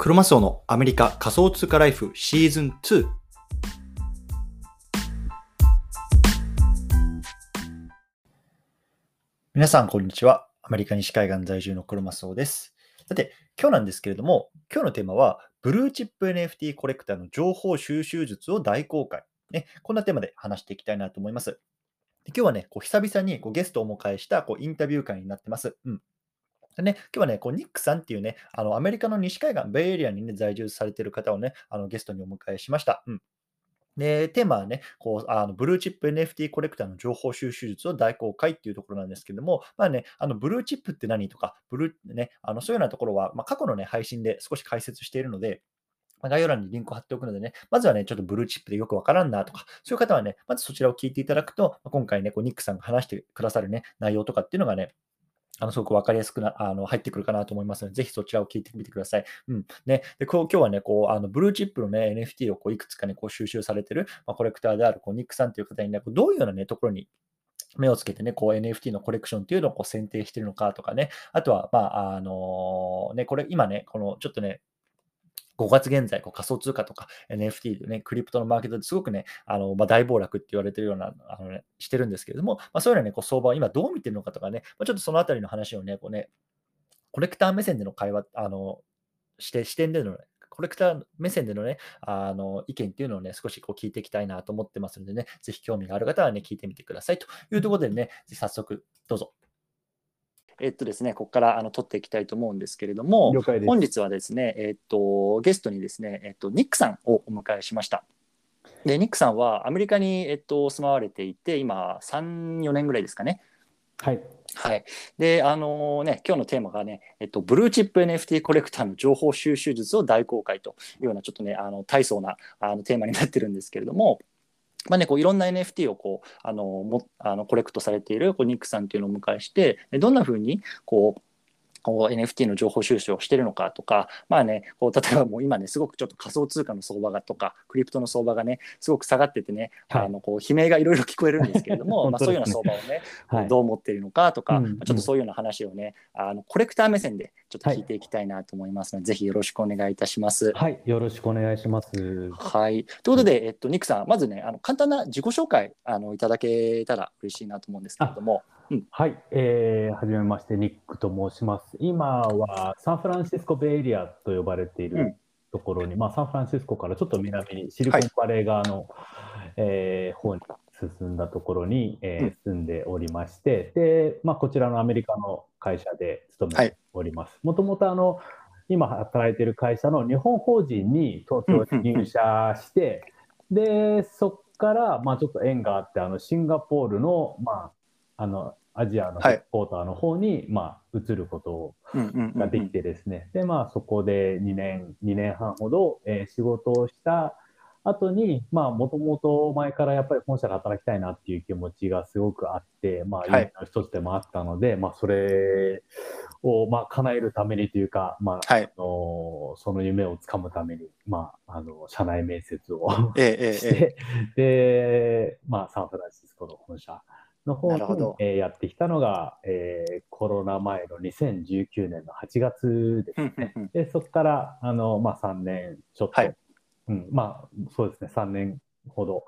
クロマスオのアメリカ仮想通貨ライフシーズン2。皆さん、こんにちは。アメリカ西海岸在住のクロマスオです。さて、今日なんですけれども、今日のテーマは、ブルーチップ NFT コレクターの情報収集術を大公開。ね、こんなテーマで話していきたいなと思います。今日はね、こう久々にこうゲストをお迎えしたこうインタビュー会になってます。うん。でね、今日はね、こうニックさんっていうね、あのアメリカの西海岸、ベイエリアに、ね、在住されている方をね、あのゲストにお迎えしました。うんで、テーマはね、こう、あのブルーチップ NFT コレクターの情報収集術を大公開っていうところなんですけども、まあね、あのブルーチップって何とか、ブルーね、あのそういうようなところは、まあ、過去のね、配信で少し解説しているので、概要欄にリンクを貼っておくのでね、まずはね、ちょっとブルーチップでよくわからんなとか、そういう方はね、まずそちらを聞いていただくと、今回ね、こうニックさんが話してくださるね、内容とかっていうのがね、あのすごく分かりやすくなあの入ってくるかなと思いますので、ぜひそちらを聞いてみてください。うん。ね、でこう今日はね、こうあのブルーチップの、ね、NFT をこういくつか、ね、こう収集されてる、まあ、コレクターであるこうニックさんという方にね、どういうような、ね、ところに目をつけてね、こう NFT のコレクションっていうのをこう選定してるのかとかね、あとは、まあ、あのね、これ今ね、このちょっとね、5月現在、こう仮想通貨とか NFT でね、クリプトのマーケットですごくね、あのまあ、大暴落って言われてるような、あのね、してるんですけれども、まあ、そういうのね、こう相場を今どう見てるのかとかね、まあ、ちょっとそのあたりの話をね、こうね、コレクター目線での会話、あの、して視点での、ね、コレクター目線でのね、あの意見っていうのをね、少しこう聞いていきたいなと思ってますのでね、ぜひ興味がある方はね、聞いてみてくださいというところでね、早速どうぞ。えっとですね、ここからあの撮っていきたいと思うんですけれども、本日はですね、えっと、ゲストにですね、えっと、ニックさんをお迎えしました。で、ニックさんはアメリカに、えっと、住まわれていて、今、3、4年ぐらいですかね。はい。はい。で、あのー、ね、今日のテーマがね、えっと、ブルーチップ NFT コレクターの情報収集術を大公開というような、ちょっとね、あの、大層なあのテーマになってるんですけれども、まあね、こういろんな NFT をこうあのもあのコレクトされているこうニックさんっていうのをお迎えしてどんなふうにこうこう NFT の情報収集をしてるのかとか、まあね、こう例えばもう今ね、すごくちょっと仮想通貨の相場がとか、クリプトの相場がね、すごく下がっててね、はい、あのこう悲鳴がいろいろ聞こえるんですけれども、ね、まあ、そういうような相場をね、はい、どう思っているのかとか、うん、ちょっとそういうような話をね、あのコレクター目線でちょっと聞いていきたいなと思いますので、はい、ぜひよろしくお願いいたします。はい、よろしくお願いします。はい。ということで、えっと、ニックさん、まずね、あの簡単な自己紹介あのいただけたら嬉しいなと思うんですけれども。うん、はい、えー、はじめまして、ニックと申します。今はサンフランシスコベイエリアと呼ばれているところに、うん、まあ、サンフランシスコからちょっと南にシリコンバレー側の、はい、えー、方に進んだところに、えー、住んでおりまして、で、まあ、こちらのアメリカの会社で勤めております。もともとあの今働いている会社の日本法人に東京に入社して、でそこから、まあ、ちょっと縁があってあのシンガポールの,、まあ、あのアジアのヘッドーターの方に、はい、まあ、移ることができてですね、で、まあ、そこで2年、2年半ほど、えー、仕事をした後に、まあ、もともと前からやっぱり本社で働きたいなっていう気持ちがすごくあって、まあ、夢の一つでもあったので、はい、まあ、それを、まあ、叶えるためにというか、まあ、はい、あのその夢をつかむために、まあ、あの、社内面接をええ、して、ええ、で、まあ、サンフランシスコの本社の方に、えー、やってきたのが、えー、コロナ前の2019年の8月ですね。でそこからあの、まあ、3年ちょっと、はい、うん、まあそうですね。3年ほど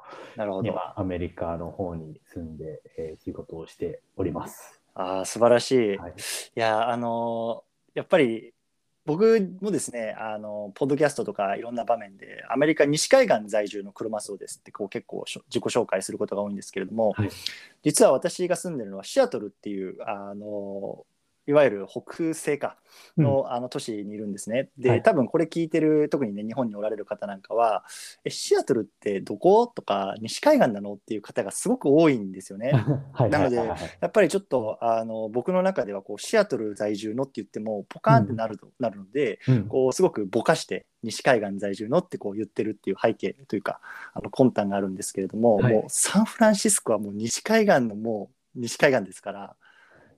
今アメリカの方に住んで、えー、仕事をしております。あ素晴らしい。はい、いやあのー、やっぱり僕もですねあのポッドキャストとかいろんな場面でアメリカ西海岸在住のクロマスオですってこう結構自己紹介することが多いんですけれども、はい、実は私が住んでるのはシアトルっていうあのいわゆる北西かの,、あの都市にいるんですね。で、はい、多分これ聞いてる特にね日本におられる方なんかは「えシアトルってどこ?」とか「西海岸なの?」っていう方がすごく多いんですよね。なのでやっぱりちょっとあの僕の中ではこうシアトル在住のって言ってもポカーンってなる,、なるので、うん、こうすごくぼかして西海岸在住のってこう言ってるっていう背景というかあの魂胆があるんですけれども、はい、もうサンフランシスコはもう西海岸のもう西海岸ですから。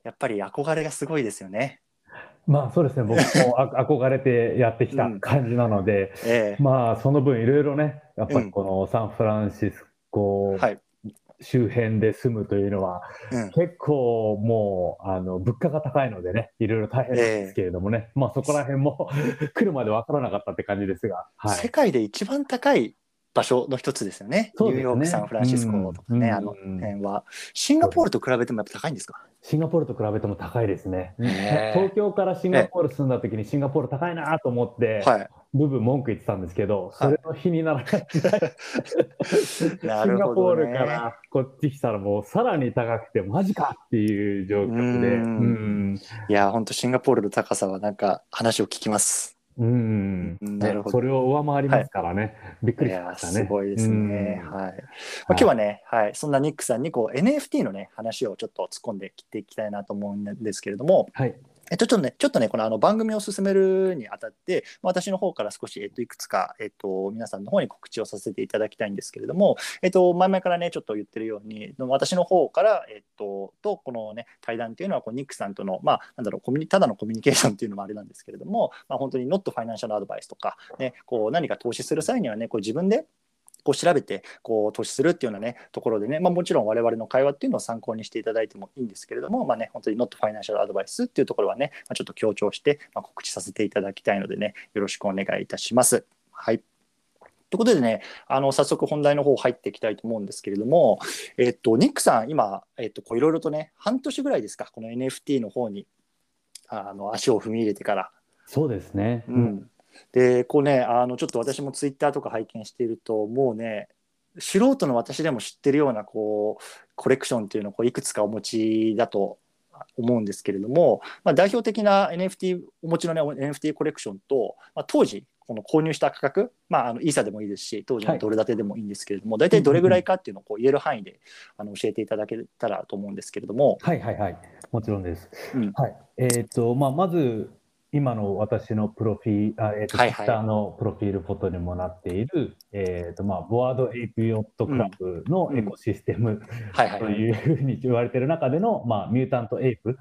やっぱり憧れがすごいですよね。まあそうですね、僕も憧れてやってきた感じなので、うんええ、まあその分いろいろね、やっぱりこのサンフランシスコ周辺で住むというのは、うん、結構もうあの物価が高いのでね、いろいろ大変ですけれどもね、えー、まあそこら辺も 来るまで分からなかったって感じですが、はい、世界で一番高い場所の一つですよね。ねニューヨーク、サンフランシスコとかね、あの辺は。シンガポールと比べてもやっぱ高いんですか？シンガポールと比べても高いですね。東京からシンガポール住んだ時にシンガポール高いなと思って、はい、部分文句言ってたんですけど、それの日にならないシンガポールからこっち来たらもうさらに高くてマジかっていう状況で。うんいや、本当シンガポールの高さはなんか話を聞きます。うん、なるほど。それを上回りますからね。はい、びっくりしましたね。すごいですね。はい。まあ、今日はね、はい、そんなニックさんにこう NFT のね、話をちょっと突っ込んできていきたいなと思うんですけれども、はい。えっと、ちょっとね、ちょっとね、このあの番組を進めるにあたって、私の方から少し、えっと、いくつか、えっと、皆さんの方に告知をさせていただきたいんですけれども、えっと、前々からね、ちょっと言ってるように、私の方から、えっと、と、このね、対談っていうのは、こうニックさんとの、まあ、なんだろう、コミュニただのコミュニケーションっていうのもあれなんですけれども、まあ、本当にノットファイナンシャルアドバイスとか、ね、こう何か投資する際にはね、こう自分でこう調べてこう投資するっていうようなねところでね、まあ、もちろん我々の会話っていうのを参考にしていただいてもいいんですけれども、まあね、本当に Not Financial Advice っていうところはね、まあ、ちょっと強調して、まあ、告知させていただきたいのでね、よろしくお願いいたします。はい。ということでね、あの早速本題の方入っていきたいと思うんですけれども、えっと、ニックさん、今、えっと、いろいろとね、半年ぐらいですか、この NFT の方にあの足を踏み入れてから。そうですね。うん。でこうねあのちょっと私もツイッターとか拝見しているともうね素人の私でも知ってるようなこうコレクションっていうのをこういくつかお持ちだと思うんですけれども、まあ、代表的な NFT お持ちの、ね、NFT コレクションと、まあ、当時この購入した価格、まあ、あのイーサでもいいですし当時のドル建てでもいいんですけれども、はい、大体どれぐらいかっていうのをこう言える範囲であの教えていただけたらと思うんですけれども。はいはいはいもちろんです。うん、はいえーとまあ、まず今の私のプロフィール、えっ、ー、と、はいはい、の profile photo にもなっている、えっ、ー、と、まあ、 Bored Ape Yacht Club のエコシステムというふうに言われている中での、まあ、 Mutant Ape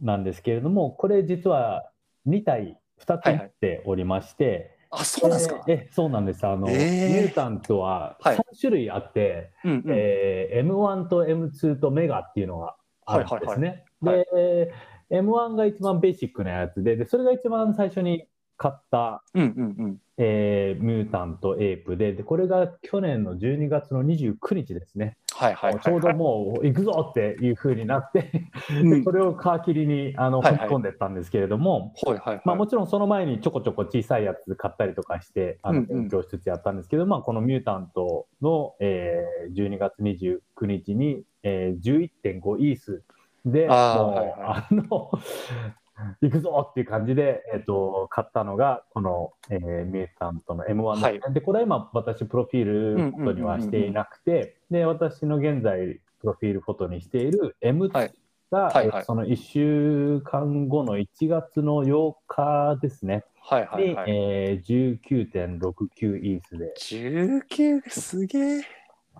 なんですけれども、これ実は2体、2つ持っておりまして、はいはいあ、そうなんですか？えそうなんです。あの、えー、 Mutant は3種類あって、はいうんうん、えー、M1 と M2 とメガっていうのがあるんですね。で、M1 が一番ベーシックなやつで、でそれが一番最初に買った、うんうんうん。えー、ミュータントエイプでで、これが去年の12月の29日ですね。はいはい、はい、ちょうどもう行くぞっていうふうになってで、それを皮切りにあの、踏み込んでったんですけれども、はいはいまあ、もちろんその前にちょこちょこ小さいやつ買ったりとかしてあの勉強しつつやったんですけど、うんうん、まあ、このミュータントの、えー、12月29日に、えー、11.5イースで、あもう、はいはい、あの、行くぞっていう感じで、えーと、買ったのが、この、えー、ミュータントの M1 で、はい、で、これは今、私、プロフィールフォトにはしていなくて、で、私の現在、プロフィールフォトにしている M2 が、はいはいはい、その1週間後の1月の8日ですね。はいはいはい、に、えー、19.69イースで。19? すげえ。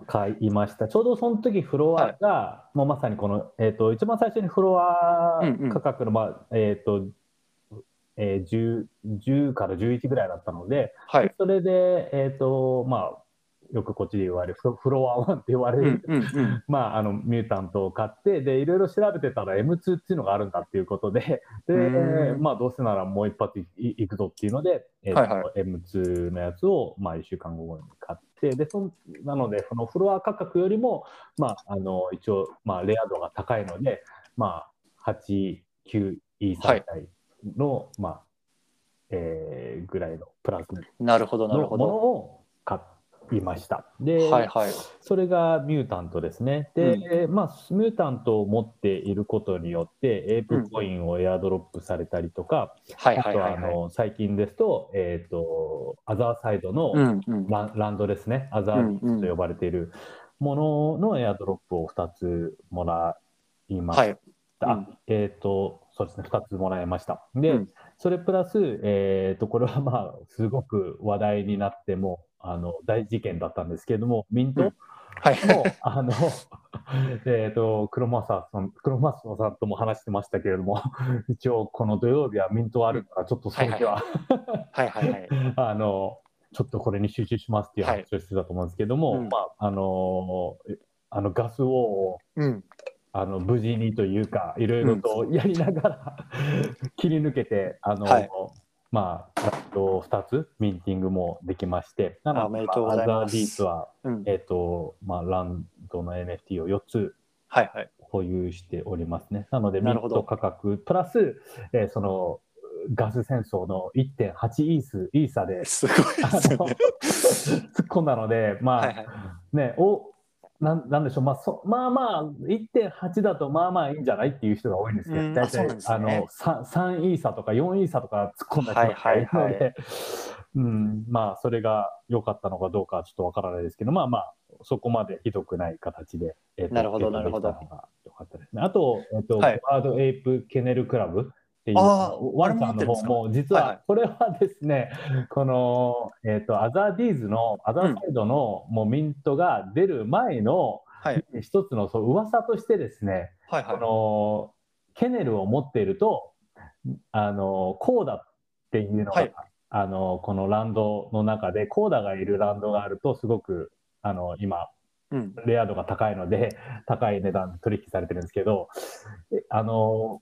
買いました。ちょうどその時フロアが、はい、もうまさにこの、えっ、ー、と、一番最初にフロア価格の、まあ、えっ、ー、と、えー、10, 10から11ぐらいだったので、はい、それで、えっ、ー、と、まあ、よくこっちで言われるフロア1って言われる、うん まあ、あのミュータントを買ってでいろいろ調べてたら M2 っていうのがあるんだっていうことでで、まあ、どうせならもう一発いくぞっていうので、えーはいはい、M2 のやつを、まあ、1週間後に買ってでそなのでそのフロア価格よりも、まあ、あの一応、まあ、レア度が高いので、まあ、8、9、E 3体の、はい、まあえー、ぐらいのプラスなるほどなるほど。ものを買いました。で、はいはい、それがミュータントですね。で、うん、まあ、ミュータントを持っていることによって、エープコインをエアドロップされたりとか、あとはあの最近ですと、えっ、ー、と、アザーサイドのラランドですね、アザービッチと呼ばれているもののエアドロップを2つもらいました。はい。うん、えっ、ー、と、そうですね、2つもらいました。で、うん、それプラス、えっ、ー、と、これはまあ、すごく話題になっても、あの大事件だったんですけれども、ミント？の、はい、あの、えっ、と、黒マさん、黒マスさんとも話してましたけれども、一応この土曜日はミントあるから、ちょっとその日は、はいはい。はい、あの、ちょっとこれに集中しますっていう話をしてたと思うんですけども、はいうん、まあ、あのあのガスを、うん。あの無事にというか、いろいろとやりながら、切り抜けて、あの、はいまあ、ラット2つ、ミンティングもできまして、なのでアザービーツは、うん。えっ、と、まあ、ランドの NFT を4つはいはい。保有しておりますね。なので、ミンなるほどト価格、プラス、えーその、ガス戦争の1.8イース、イーサで、すごいですね。突っ込んだので、まあ、はいはい。ね、おなんなんでしょう、まあそ、まあまあ、1.8だとまあまあいいんじゃないっていう人が多いんですけど、大体あの 3, 3イーサとか4イーサとか突っ込んだ人がいるので、うん、まあ、それが良かったのかどうかはちょっとわからないですけど、まあまあ、そこまでひどくない形で、えーとなるほどなるのが良かったですね。あと、えっ、と、はい。ワードエイプケネルクラブっていう、ワんの方も、実はいはい。は、これはですね、この、えっ、と、アザーディーズの、アザーサイドの、もうミントが出る前の、はい。一つのそう噂としてですね、こはいはい。のケネルを持っていると、あのコーダっていうのが、はい。あのこのランドの中で、コーダがいるランドがあると、すごくあの今、うん。レア度が高いので、高い値段で取引されてるんですけど、えあの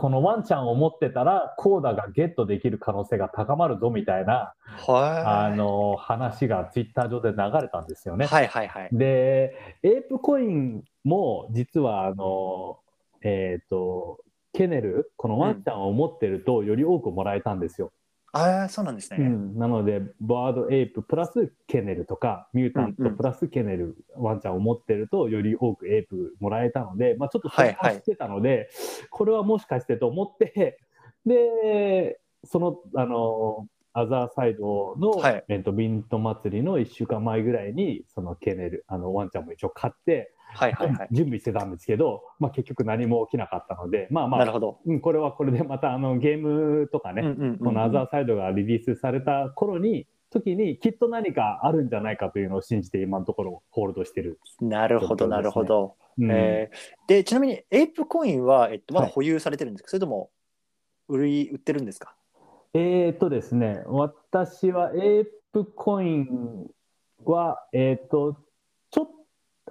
このワンちゃんを持ってたら、コーダがゲットできる可能性が高まるぞみたいな、はあの話がツイッター上で流れたんですよい。ね。はいはいはい。で、エープコインも実はあの、えっ、と、ケネル、このワンちゃんを持ってるとより多くもらえたんですよ。ああ、そうなんですね。うん。なので、バードエイププラスケネルとか、ミュータントプラスケネル、ワンちゃんを持ってるとより多くエイプもらえたので、まあ、ちょっとそれはい。はいを知ってたので、これはもしかしてと思って、で、その、あの、アザーサイドの、はい。えっと、ビント祭りの1週間前ぐらいに、そのケネル、あのワンちゃんも一応買って、はいはいはい。準備してたんですけど、まあ、結局何も起きなかったので、まあまあ、なるほど。うん、これはこれでまたあのゲームとかね、この Otherside がリリースされた頃に、時にきっと何かあるんじゃないかというのを信じて今のところホールドしてる。なるほど、なるほど。うんえーで、ちなみに、 ApeCoin は、えっと、まだはい保有されてるんですか、それとも、売り、売ってるんですか？えーとですね、私は ApeCoin は、えーっと、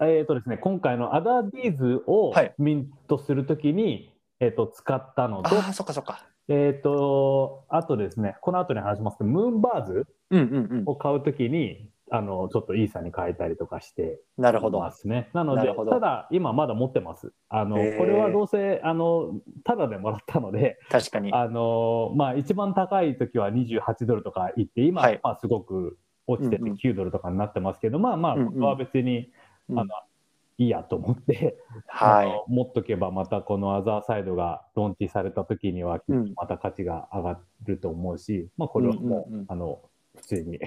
えーとですね、今回の Otherdeeds をはいミントするときに、えーと、使ったのと、ああ、そっかそっか。えーと、あとですね、この後に話しますけど、ムーンバーズうんうんうん。を買うときに、あの、ちょっとイーサに変えたりとかしてなるほどま。すね。なのでなるほ、どただ、今まだ持ってます。あの、へーこれはどうせ、あの、ただでもらったので、確かに。あの、まあ、一番高い時は28ドルとかいって、今、はいまあ、すごく落ちててうんうん9ドルとかになってますけど、まあまあ、うんうんここは別に、うんあの、いいやと思って、はい。持っとけばまたこのアザーサイドがローンチされた時にはまた価値が上がると思うし、まあこれはもう、うんうんうんあの普通に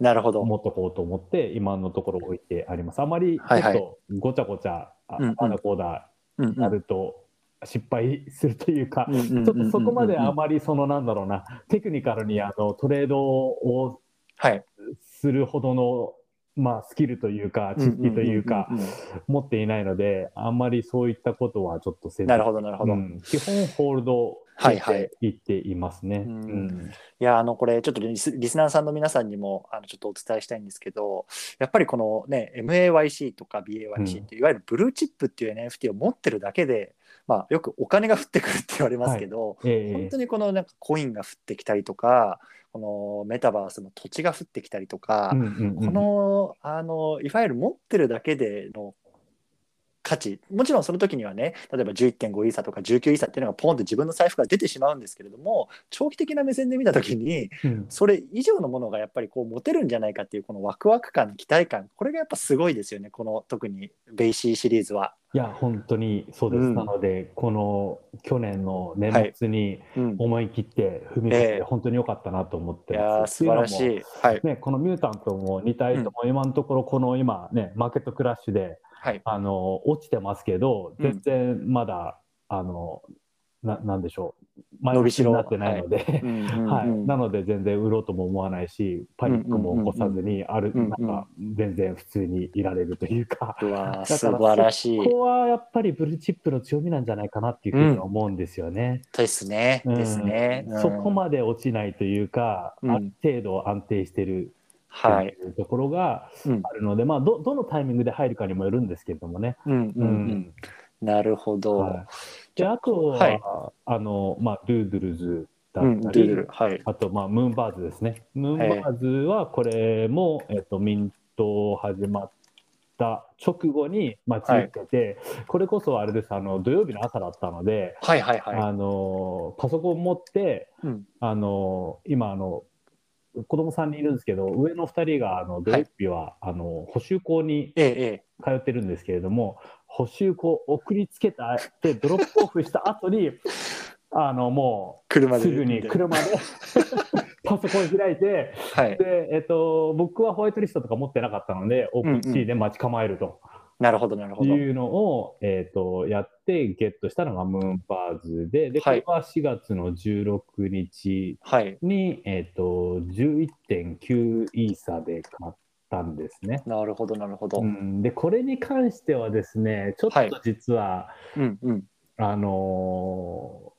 なるほど。持っとこうと思って今のところ置いてあります。あまりちょはいはいっとごちゃごちゃ、あうんうんあだこうだうんうんやると失敗するというか、うんうんうんうんうんちょっとそこまであまりそのなんだろうな、テクニカルにあのトレードをはい。するほどの、まあ、スキルというか、知識というか持っていないので、あんまりそういったことはちょっとせず。なるほど、なるほど。うん。基本ホールドはいはい。いっていますね。うん。うん。いや、あの、これ、ちょっとリスリスナーさんの皆さんにも、あの、ちょっとお伝えしたいんですけど、やっぱりこのね、MAYC とか BAYC っていわゆるブルーチップっていう NFT を持ってるだけで、まあ、よくお金が降ってくるって言われますけど、ええ。本当にこのなんかコインが降ってきたりとか、このメタバースの土地が降ってきたりとか、うんうんうん。この、あの、いわゆる持ってるだけでの価値、もちろんその時にはね、例えば11.5イーサとか19イーサっていうのがポンって自分の財布から出てしまうんですけれども、長期的な目線で見た時に、うんそれ以上のものがやっぱりこう持てるんじゃないかっていうこのワクワク感、期待感、これがやっぱすごいですよね、この特に BAYC シリーズは。いや、本当にそうです。うんなので、この去年の年末にうん、思い切って踏み切っええて、本当に良かったなと思っいてます。やー素晴らしい。はい。ね、この Mutant も2体とも今のところこの今ねマーケットクラッシュではい。あの落ちてますけどうん全然まだ、あのななんでしょう前伸びしろになってないので、うんうんうん はい、なので全然売ろうとも思わないしパニックも起こさずにある、うんうんなんか全然普通にいられるというか。素晴らしい。そこはやっぱりブルーチップの強みなんじゃないかなっていうふうに思うんですよね。ですね。うんですね。うんそこまで落ちないというか、うんある程度安定してるはい。ところがうんあるので、まあど、どのタイミングで入るかにもよるんですけれどもね。うんうんう。うんなるほど。はいであとは、はいあのまあ、ドゥードゥルズだうん、ったり、ドゥードゥル。はい。あと、まあ、ムーンバーズですね。ムーンバーズはこれも、えっと、ミント始まった直後に、まあ、ついてて、これこそあれですあの土曜日の朝だったので、はいはいはい。あのパソコン持ってうんあの今あの子供さんにいるんですけど上の2人があの土曜日は、あの補習校に。通ってるんですけれども補習校送りつけたってドロップオフした後に あのも車で。うすぐに車で パソコン開いてはい。で、えっと、僕はホワイトリストとか持ってなかったのでオープン C で待ち構えるとなるほど、なるほど。いうのを、えっとやってゲットしたのがムーンバーズででこはいれは4月の16日はい。に、えっと11.9イーサで買ったんですね。なるほど、なるほど。ううん、ん、でこれに関してはですねちょっはいと実は、うん。あのー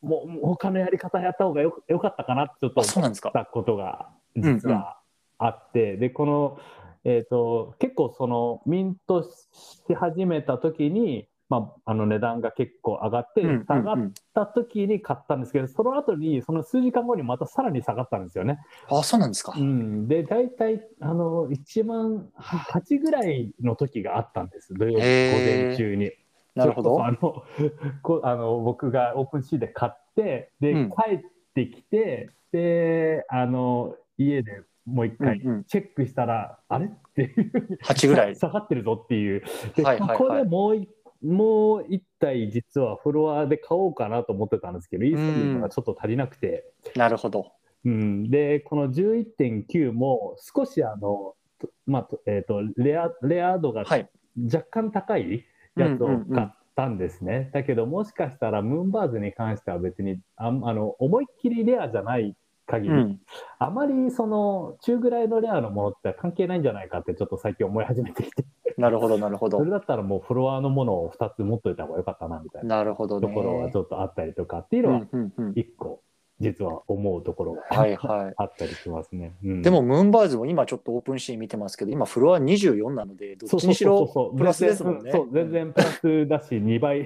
もう他のやり方やった方がよよかったかなってちょっとあ、そうなんですかっ。たことが実はあって、でこの、えー、と結構そのミントし始めた時に、まあ、あの値段が結構上がってうん下がっうんうんた時に買ったんですけど、その後にその数時間後にまたさらに下がったんですよね。あ、そうなんですか。うん、で大体あの1万8ぐらいの時があったんです土曜日午前中に。なるほど。あの こあの僕がオープンシーで買ってで、うん帰ってきてであの家でもう一回うんうんチェックしたら、あれ？っていう8ぐらい。下がってるぞっていうで、はいはいはいここでもういもう一体実はフロアで買おうかなと思ってたんですけど、イーストリートがちょっと足りなくて、なるほど。うん、でこの11.9も少しあの、とまあとえー、とレアレア度がはい。若干高いやつを買ったんですね。だけどもしかしたらムーンバーズに関しては別にあんあの思いっきりレアじゃない限り、うん。あまりその中ぐらいのレアのものって関係ないんじゃないかってちょっと最近思い始めてきて、なるほど、なるほどそれ。だったらもうフロアのものを2つ持っといた方が良かったなみたいななるほどね。ところはちょっとあったりとかっていううのはんうんうん1個実は思うところがはいはい。あったりしますね。うんでも、ムーンバーズも今ちょっとオープンシーン見てますけど、今フロア24なので、どっちにしろプラスですもんね。全然そう全然プラスだし、2倍、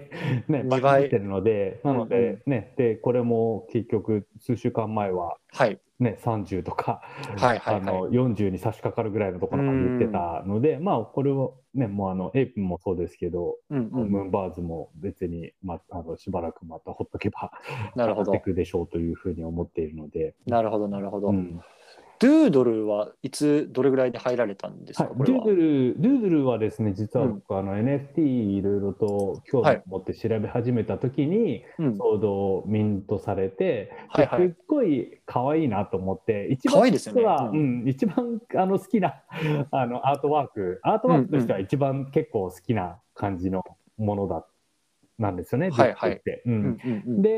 ね、2倍出てるので、なので、ね、で、これも結局、数週間前は、はい。ね、30とか、はいはいはい。あの40に差し掛かるぐらいのところまで言ってたので、まあ、これを、ね、もうあの、エイプもそうですけど、うんうん。ムーンバーズも別に、まあ、あのしばらくまたほっとけば、なるほど。っていくでしょうというふうに思っているので、なるほど、なるほど。うんドゥードルはいつ、どれぐらいで入られたんですか、はい、これは。ドゥード。ル、ドゥードルはですね、実はうん。僕、あの NFT いろいろと興味を持って調べ始めたときに、うん。ちょうどミントされて、はいはい。ですっごい可愛いなと思って、一番実は、ううんん一番あの好きな あのアートワーク、アートワークとしては一番結構好きな感じのものだなんですよね、はいはい。うん。うんうんうん。で、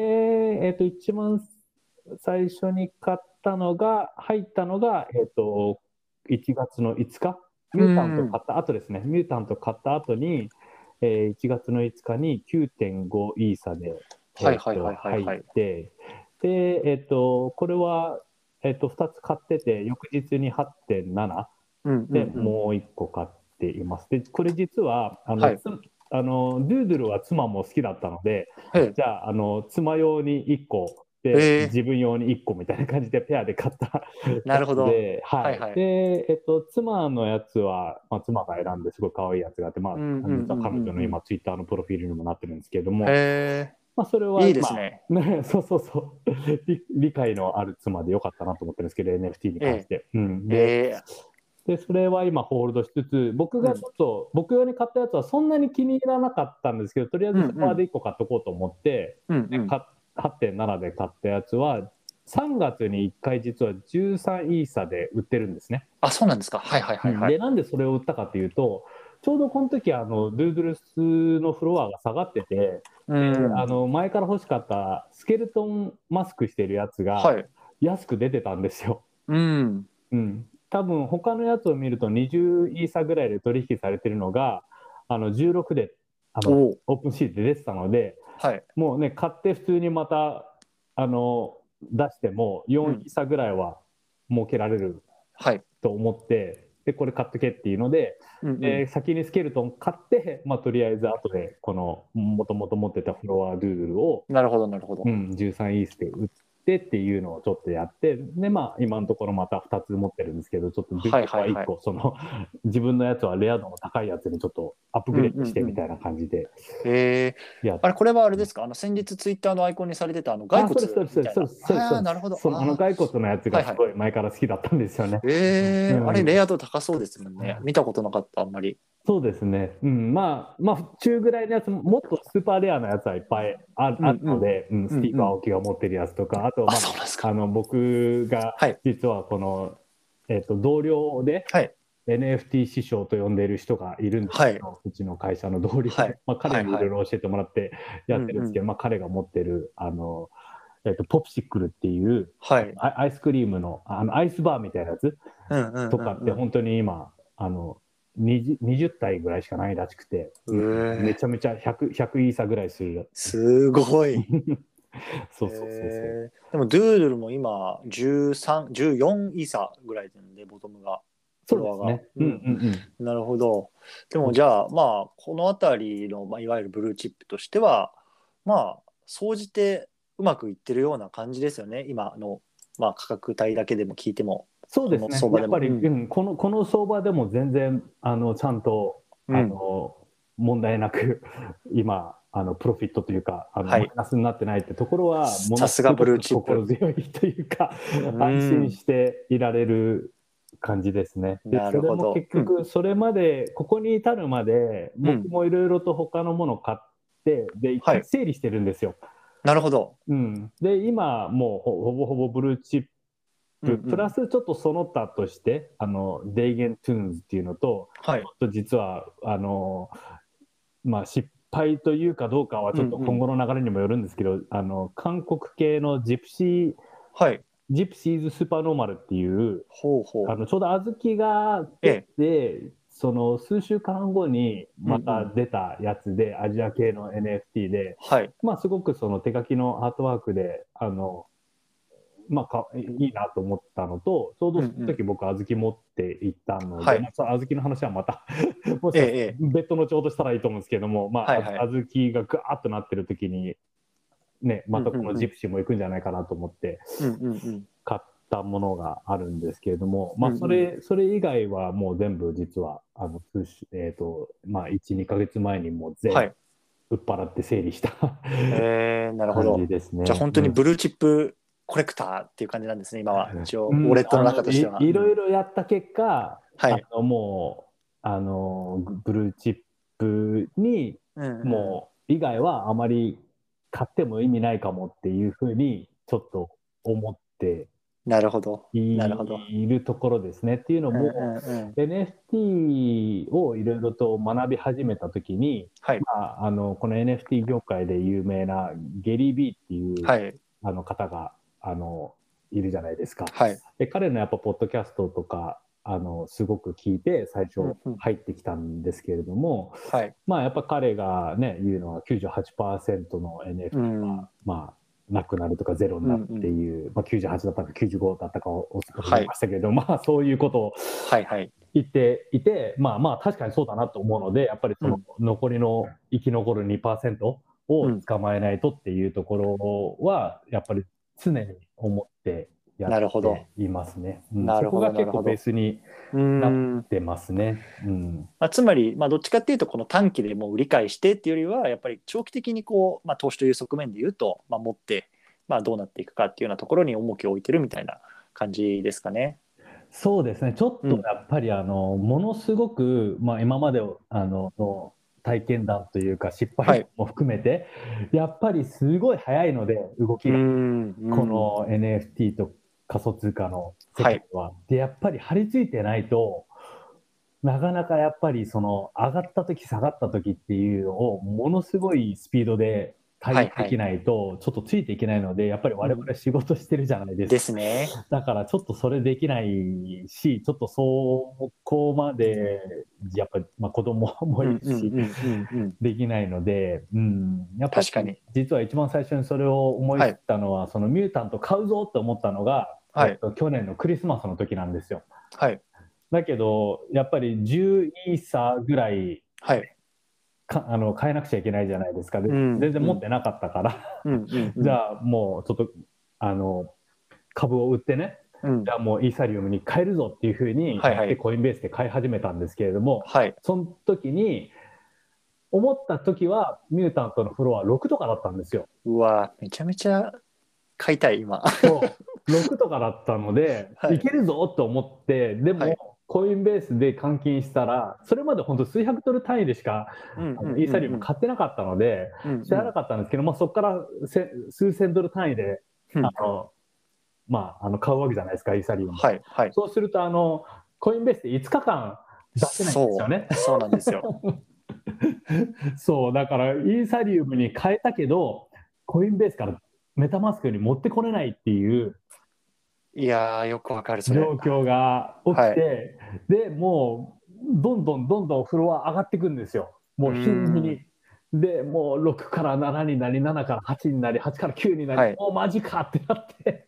えっと一番最初に買ったのが、入ったのが、えっと1月の5日、ミュータント買った後ですね、ミュータント買った後に、えー1月の5日に9.5イーサで、はいはいはいはいはい。入って、で、えっとこれは、えっと2つ買ってて、翌日に8.7うんで、もう1個買っています。で、これ実は、あの、はい。つあのドゥードゥルは妻も好きだったので、ええじゃあ、あの妻用に1個で、ええ自分用に1個みたいな感じでペアで買った。なるほど。で、はいはい。はい。でえっと、妻のやつは、まあ、妻が選んですごい可愛いやつがあって、まあ、うんうんうんうん実は彼女の今、ツイッターのプロフィールにもなってるんですけれども、へまあ、それは、えいいですね。まあね そうそうそう。理、理解のある妻でよかったなと思ってるんですけど、NFT に関して。うん、でえで、それは今ホールドしつつ、僕がちょっと、僕用に買ったやつはそんなに気に入らなかったんですけど、とりあえずそこまで1個買っとこうと思って、えうんうん。か8.7で買ったやつは、3月に1回実は13イーサで売ってるんですね。あ、そうなんですか。はいはいはいはい。で、なんでそれを売ったかというと、ちょうどこの時あの、ドゥードゥルスのフロアが下がってて、うんあの前から欲しかったスケルトンマスクしてるやつがはい。安く出てたんですよ。うん。うん、多分他のやつを見ると20イーサぐらいで取引されてるのがあの16であの。オープンシートで出てたのではい。もうね買って普通にまたあの出しても4イーサぐらいは儲けられるはい。と思ってでこれ買っとけっていうので、うんうんで先にスケルトン買って、まあ、とりあえず後でこのもともと持ってたフロアドゥードルを、なるほど、なるほどう。ん、13イースで売ってっていうのをちょっとやってでまあ今のところまた2つ持ってるんですけどちょっとビッグはいはいはい1個その 自分のやつはレア度の高いやつにちょっとアップグレードしてみたいな感じでえー、やっあれ、これはあれですか？あの、先日ツイッターのアイコンにされてたあの、骸骨みたいな。なるほど。そのあの骸骨のやつがすごい前から好きだったんですよね。えーうんあれ、レア度高そうですもんね。見たことなかった、あんまり。そうですね、うん、まあ、まあ、中ぐらいのやつも、もっとスーパーレアなやつはいっぱいある,、ので、うん、スティーブ・アオキが持ってるやつとか、あと、まあ、あ。あの僕がはい。実はこの、えっと同僚で、はい。NFT 師匠と呼んでる人がいるんですけど、うちの会社の同僚。で、はい。まあ、彼にいはい。ろいろ教えてもらってやってるんですけど、まあ、彼が持ってるあの、えっとポプシックルっていうはい。アアイスクリームのあのアイスバーみたいなやつとかって本当に今あの 20, 20体ぐらいしかないらしくて、めちゃめちゃ 100, 100イーサぐらいする。すごい。そうそうそうそう。でも、ドゥードルも今、13、14イーサぐらいなんで、ボトムが。フォロワーがうんうんうん。なるほど。でもじゃあ、まあ、この辺りの、まあ、いわゆるブルーチップとしては、まあ、総じてうまくいってるような感じですよね、今の、まあ、価格帯だけでも聞いても。そうですね。やっぱり、うん。うん、このこの相場でも全然あのちゃんと、うん。あの問題なく 今あのプロフィットというかあの、はい。マイナスになってないってところはものさすがブルーチップ。心強いというかうん。安心していられる感じですね。でなるほど。それも結局それまで、ここに至るまでうん。僕もいろいろと他のもの買ってで整理してるんですよ。なるほど。うん、で今もうほほぼほぼ blue chip うんうんプラスちょっとその他として、あの Degen Toonz っていうのと、はい。あと実はあの、まあ、失敗というかどうかはちょっと今後の流れにもよるんですけど、あの韓国系のジプシーはい。ジプシーズ・スーパーノーマルっていうほうほう。あのちょうど小豆が出て、その数週間後にまた出たやつで、アジア系の NFT で、はい。まあ、すごくその手書きのアートワークで、あの、まあか、いいなと思ったのと、ちょうどその時僕、小豆持って行ったので、はいまあ、小豆の話はまた、もしええ別途のちょうどしたらいいと思うんですけども、まあ、はいはい小豆がガーッとなってる時に、ね、またこのジプシーも行くんじゃないかなと思って。買ったものがあるんですけれども、まあ、それ、それ以外はもう全部実は、あの、えっ、と、まあ、1、2ヶ月前にもう全部はい。売っ払って整理したえー、なるほど 感じ。ですね。じゃあ本当にうんブルーチップコレクターっていう感じなんですね、今は。一応、ウうんォレットの中としては。いいろいろやった結果、はい。あのもうあのブルーチップにもう以外はあまり買っても意味ないかもっていうふうにちょっと思ってなるほど。いなるほどいるところですね。っていうのも、NFT をいろいろと学び始めたときに、はい。まあ、あのこの NFT 業界で有名なゲリー・ビーっていう、はい。あの方があのいるじゃないですか。はい。で彼のやっぱポッドキャストとかあのすごく聞いて最初うんうん入ってきたんですけれども、はい。まあやっぱ彼がね言うのは98%の NFT が、うんまあなくなるとかゼロになるっていう、まあ、98だったか95だったかをおっしゃいましたけれども、まあそういうことをはい。はい。言っていてまあまあ確かにそうだなと思うのでやっぱりその残りの生き残る2%を捕まえないとっていうところはやっぱり常に思ってやなるほど。っていますね。うん。なるほどそこが結構ベースになってますね。うん、まあ、つまり、まあ、どっちかっていうとこの短期でもう理解してっていうよりはやっぱり長期的にこう、まあ、投資という側面で言うと、まあ、持って、まあ、どうなっていくかっていうようなところに重きを置いてるみたいな感じですかね。そうですね。ちょっうん。とやっぱりあの、ものすごく、まあ、今まであのの体験談というか失敗はいも含めて、やっぱりすごい早いので動きが。んこの NFT と仮想通貨の世界は。で、やっぱり張り付いてないと、なかなかやっぱりその上がった時下がった時っていうのをものすごいスピードで対応できないとちょっとついていけないので、やっぱり我々仕事してるじゃないですか。ですね。だからちょっとそれできないし、ちょっとそこまで、やっぱり、まあ、子供もいるし、できないので、うん、やっぱり確かに実は一番最初にそれを思いついたのは、そのミュータント買うぞって思ったのが、はいえっと去年のクリスマスの時なんですよ。はい。だけど、やっぱり10イーサぐらいはい。か あの買えなくちゃいけないじゃないですか。でうん。全然持ってなかったから、うん。じゃあもうちょっとあの株を売ってね、うん。じゃあもうイーサリウムに買えるぞっていうふうに、はいはい。でコインベースで買い始めたんですけれども、はい。その時に、思った時はミュータントのフロア6とかだったんですよ。うわめちゃめちゃ買いたい、今。そう。6とかだったので、はい。い、けるぞと思って、でも、はいコインベースで換金したら、それまで本当数百ドル単位でしか、イーサリウム買ってなかったので、知らなかったんですけど、まあ、そこからせ数千ドル単位で、うんあのまあ、あの買うわけじゃないですか、イーサリウム。はい、はい。そうするとあの、コインベースで5日間出せないんですよね。そうそうなんですよ。そう、だからイーサリウムに変えたけど、コインベースからメタマスクに持ってこれないっていういやー、よくわかる。状況が起きて、でもう、どんどんどんどんフロア上がっていくんですよ。もう日に。で、もう6から7になり、7から8になり、8から9になり、はいもうマジかってなって。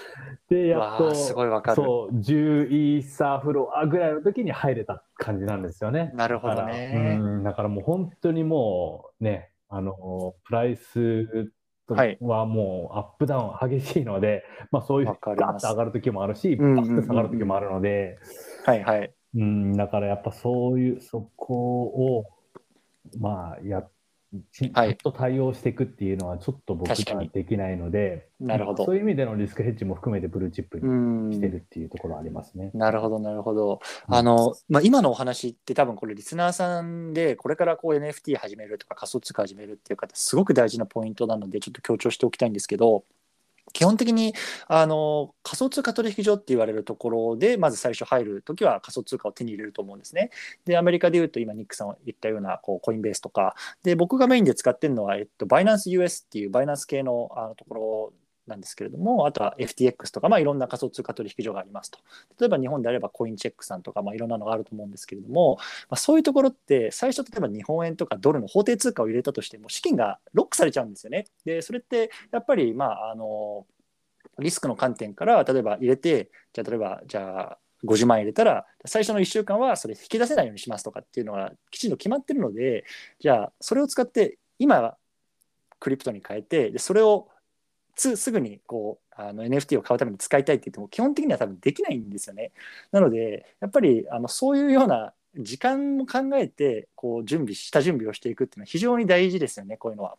で、やっと、すごいわかる。そう、10イーサーフロアぐらいの時に入れた感じなんですよね。なるほどね。うん、だからもう本当にもうね、あの、プライスはい。はもうアップダウン激しいので、まあそういうガッと上がる時もあるし、バッと下がる時もあるので、はい、はい。うん、だからやっぱそういう、そこを、まあ、やちはいちゃんと対応していくっていうのはちょっと僕にはできないので、なるほどそういう意味でのリスクヘッジも含めてブルーチップうにんしてるっていうところはありますね。なるほど、なるほど。うんあの、まあ、今のお話って多分これリスナーさんでこれからこう NFT 始めるとか仮想通貨始めるっていう方すごく大事なポイントなのでちょっと強調しておきたいんですけど基本的にあの仮想通貨取引所って言われるところでまず最初入るときは仮想通貨を手に入れると思うんですね。でアメリカでいうと今ニックさんが言ったようなこうコインベースとかで僕がメインで使ってるのは、えっと、バイナンス US っていうバイナンス系のあのところなんですけれども、あとは FTX とか、まあ、いろんな仮想通貨取引所がありますと。例えば日本であればコインチェックさんとか、まあ、いろんなのがあると思うんですけれども、まあ、そういうところって最初例えば日本円とかドルの法定通貨を入れたとしても資金がロックされちゃうんですよね。でそれってやっぱりまああのリスクの観点から例えば入れてじゃあ例えばじゃあ50万円入れたら最初の1週間はそれ引き出せないようにしますとかっていうのがきちんと決まってるのでじゃあそれを使って今クリプトに変えてでそれをつすぐにこうあの NFT を買うために使いたいって言っても基本的には多分できないんですよね。なのでやっぱりあのそういうような時間も考えてこう準備下準備をしていくっていうのは非常に大事ですよねこういうのは。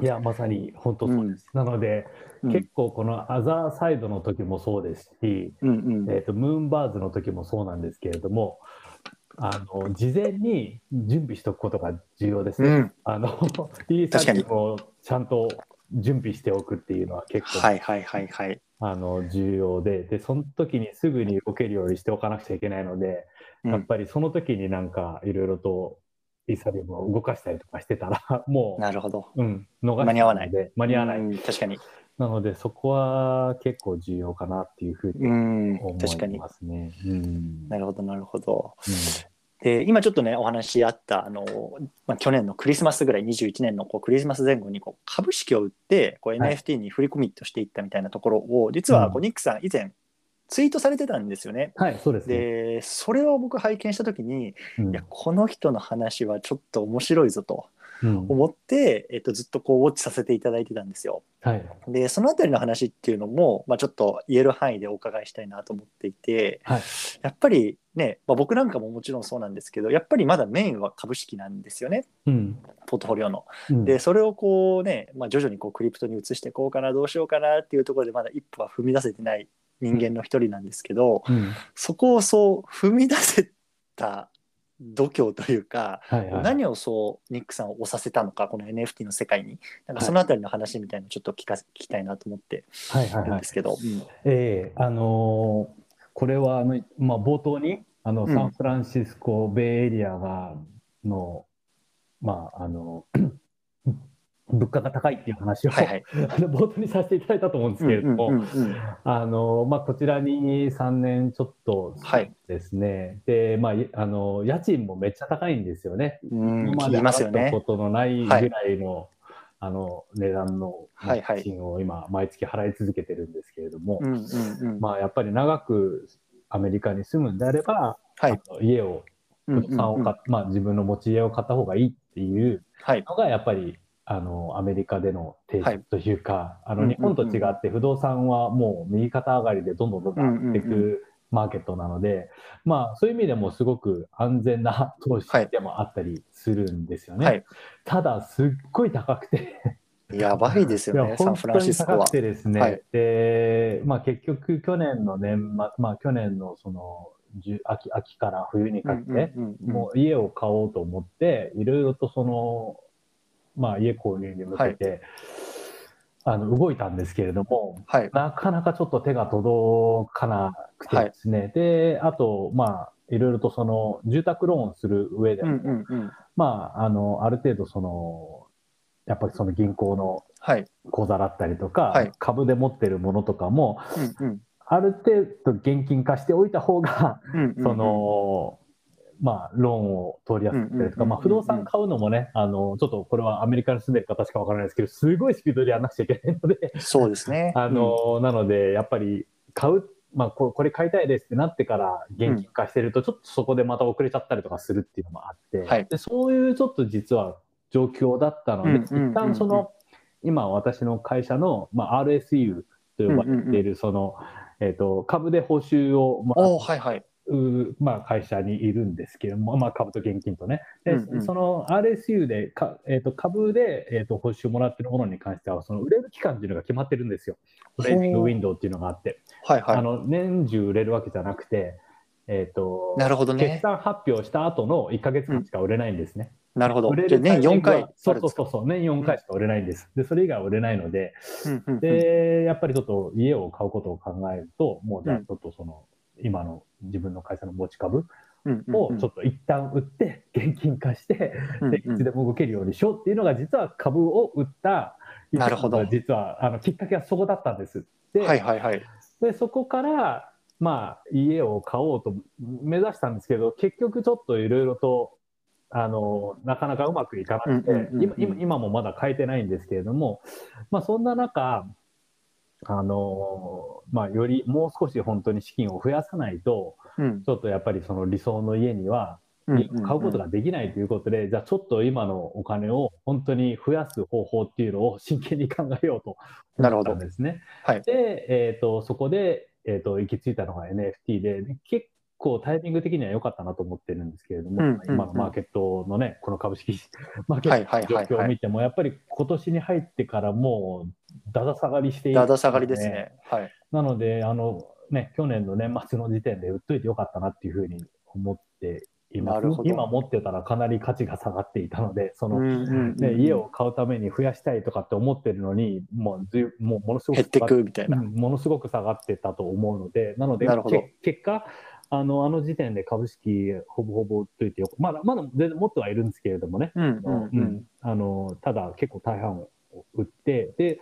いや、まさに本当そうです。なので、うん結構このアザーサイドの時もそうですし、うんうんえー、とムーンバーズの時もそうなんですけれども、あの事前に準備しておくことが重要ですね。うんあのイーサリアムをちゃんと準備しておくっていうのは結構、はいはいはいはい。あの重要でで、その時にすぐに動けるようにしておかなくちゃいけないので、うんやっぱりその時になんかいろいろとイーサリアムを動かしたりとかしてたら、もう、なるほど。うん、逃間に合わないので間に合わない。うん確かに。なので、そこは結構重要かなっていうふうにうん思確かにいま。すね。うんなるほどなるほど。うんで今ちょっとねお話あったあの、まあ、去年のクリスマスぐらい21年のこうクリスマス前後にこう株式を売ってこうはい NFT に振りコミットしていったみたいなところを、実はこうニックさん以前ツイートされてたんですよね。はい、そうですね。でそれを僕拝見した時に、うんいやこの人の話はちょっと面白いぞとうん思って、えっと、ずっとこうウォッチさせていただいてたんですよ。はい。でそのあたりの話っていうのも、まあ、ちょっと言える範囲でお伺いしたいなと思っていて、はいやっぱりね、まあ、僕なんかももちろんそうなんですけどやっぱりまだメインは株式なんですよねうん。ポートフォリオの。うんでそれをこうね、まあ、徐々にこうクリプトに移していこうかなどうしようかなっていうところでまだ一歩は踏み出せてない人間の一人なんですけど、うんそこをそう踏み出せた度胸というか、はいはい。何をそうニックさんを押させたのかこの NFT の世界になんかそのあたりの話みたいなのちょっと聞か聞きたいなと思ってはいはいはいるんで。すけど。うんええあのーこれはあの、まあ、冒頭にあのうんサンフランシスコベイエリアがの、まああの物価が高いっていう話を、はいはい。あの冒頭にさせていただいたと思うんですけれども、あのまあ、こちらに3年ちょっとはいですね、でまあ、いあの家賃もめっちゃ高いんですよね。うん、今まで払ったこ。とのないぐらいの,、あの値段のはいはい家賃を今、毎月払い続けてるんですけれども。まあ、やっぱり長くアメリカに住むんであれば、はい。家を、不動産を買っまあ、自分の持ち家を買った方がいいっていうはい。のが、やっぱり、あの、アメリカでの定はい説というか、あの、うんうんうん。日本と違って不動産はもう右肩上がりでどんどんどんどん上がっていくマーケットなので、まあ、そういう意味でもすごく安全な投資でもあったりするんですよね。はい。ただ、すっごい高くて、やばいですよね、サンフランシスコは。てですね、はい。で、まあ結局去年の年末、まあ去年のその、じゅ秋秋から冬にかけて、もう家を買おうと思って、いろいろとその、まあ家購入に向けて、あの動いたんですけれども、はい。なかなかちょっと手が届かなくてですね、で、あと、まあ、いろいろとその住宅ローンする上でも、うんうんうん。まあ、あの、ある程度その、やっぱりその銀行のはい。口座だったりとか、はい株で持ってるものとかも、うんうんある程度現金化しておいた方が、うんうんうんその、まあ、ローンを通りやすかったりとか、まあ、不動産買うのもね、あの、ちょっとこれはアメリカに住んでる方しかわからないですけど、すごいスピードでやらなくちゃいけないので、そうですね。あの、なので、やっぱり買う、まあ、ここれ買いたいですってなってから現金化してると、ちょっとそこでまた遅れちゃったりとかするっていうのもあって、はい。でそういうちょっと実は状況だったので、一旦その、今私の会社の、まあ、RSU と呼ばれている、その、えっ、と、株で報酬を、まあ、おおはいはい。うまあ、会社にいるんですけれども、まあ、株と現金とね。で、うんうんその RSU でか、えー、と株で、えー、と報酬もらってるものに関しては、その売れる期間っていうのが決まってるんですよ。トレーニングウィンドウっていうのがあって、はいはい。あの年中売れるわけじゃなくて、えーとなるほど決ね。算発表した後の1か月間しか売れないんですね。なるほど売。れじゃあ年4るタイミングは回あそ。うそうそうそう、年4回しか売れないんです。で、それ以外は売れないので、うんうんうんで、やっぱりちょっと家を買うことを考えると、もうじゃあうんちょっとその、今の自分の会社の持ち株うんうんをちょっと一旦売って、現金化して、うんでいつでも動けるようにしようっていうのが、実は株を売った、なるほど実はあのきっかけはそこだったんです。で、はいはいはい。でそこから、まあ、家を買おうと目指したんですけど、結局ちょっといろいろと、あのなかなかうまくいかなくて、うんうんうんうん今今今もまだ買えてないんですけれども、まあ、そんな中、あのまあ、よりもう少し本当に資金を増やさないと、うん。ちょっとやっぱりその理想の家には買うことができないということで、じゃあちょっと今のお金を本当に増やす方法っていうのを真剣に考えようと思ったなるほど。んですね。はい。で、えー、とそこで、えー、と行き着いたのが NFT で、で結構タイミング的には良かったなと思ってるんですけれども、うんうんうん今のマーケットのね、この株式 マーケはいットの状はいはいはい。況を見ても、やっぱり今年に入ってからもうだだ下がりしている、だだ下がりですね。はい。なので、あのね、去年の年末の時点で売っといてよかったなっていうふうに思っています今持ってたらかなり価値が下がっていたので、その、うんうんうんね、家を買うために増やしたいとかって思ってるのに、もうずいもうものすごく減ってくみたいな。うんものすごく下がってたと思うので、なので、なるほどけ結果、あのあの時点で株式ほぼほぼといてよまだまだ全然持ってはいるんですけれどもね、うんあのうんあのただ結構大半を売ってで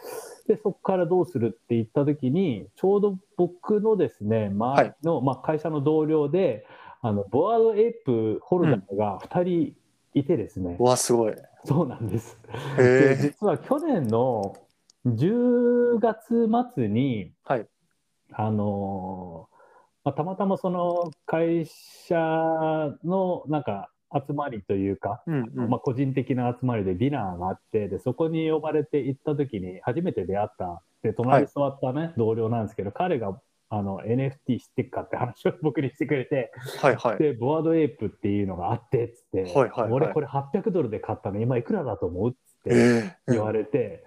でそこからどうするって言った時にちょうど僕のですね周りの、まあ、会社の同僚であのボワードエイプホルダーが2人いてですね、うわ、すごい。そうなんです。へでえ。実は去年の10月末に、はいあのーまあ、たまたまその会社のなんか集まりというか、うんうんまあ、個人的な集まりでディナーがあってでそこに呼ばれて行った時に初めて出会ったで隣に座った、ね同僚なんですけど彼があの NFT 知ってっかって話を僕にしてくれてはいはい。でボワードエイプっていうのがあってっつって、はいはいはい俺これ800ドルで買ったの今いくらだと思う？って。ええ言われて、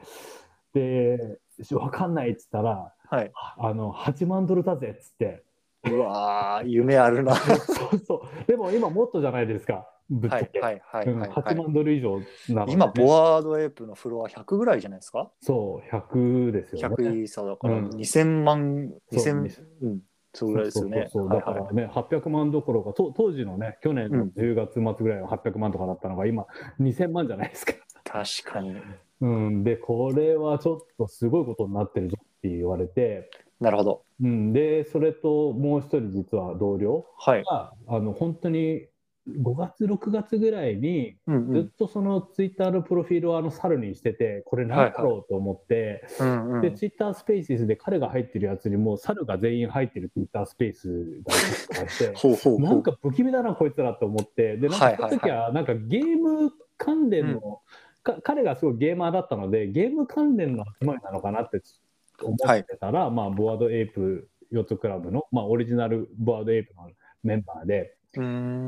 で、わかんないっつったら、はい。あの、8万ドルだぜっつって。うわー、夢あるな。は そうそう。でも今もっとじゃないですか、ぶっちゃけ。いはいはいうんはい、8はい。万ドル以上なので、今、ボワードエイプのフロア100ぐらいじゃないですか？そう、100ですよね。100イーサだからうん2000万、そう2000、うん、そうぐらいですよね。そうだからね、800万どころか、と当時のね、去年の10月末ぐらいの800万とかだったのが、今、2000万じゃないですか。確かに。うん、で、これはちょっとすごいことになってるぞって言われて、なるほど。うん、で、それともう一人実は同僚、はい。があの本当に5月、6月ぐらいに、うんずっとそのツイッターのプロフィールをあの猿にしてて、これ何だろうと思って、うんうんで、ツイッタースペースで彼が入ってるやつにもう猿が全員入ってるツイッタースペースがあって。なんか不気味だな、こいつらと思って、で、なんかその時は、なんかゲーム関連の、か彼がすごいゲーマーだったので、ゲーム関連の集まりなのかなって思ってたら、まあ、 Bored Ape Yacht Club の、まあ、オリジナル Bored Ape のメンバーで、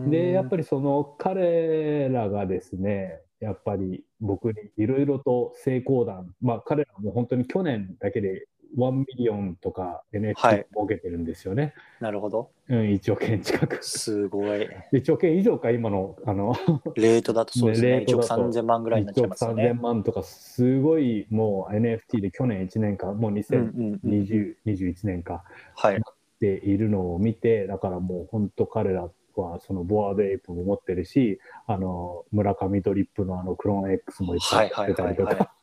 で、やっぱりその彼らがですね、やっぱり僕にいろいろと成功談、まあ彼らも本当に去年だけで1ミリオンとか NFT はい儲けてるんですよね。なるほど。うん、1億円近く。すごい。1億円以上か、今の、あの、レートだとそうですね。1億レートだと3000万ぐらいになっちゃいますよ1億ね3000。万とか、すごいもう NFT で去年1年間、もううんうんうん。2021、21年か、はい。っているのを見て、だからもう本当彼らはその Bored Ape も持ってるし、あの村上ドリップのあのクローン X もいっぱい持ってたりとはいか、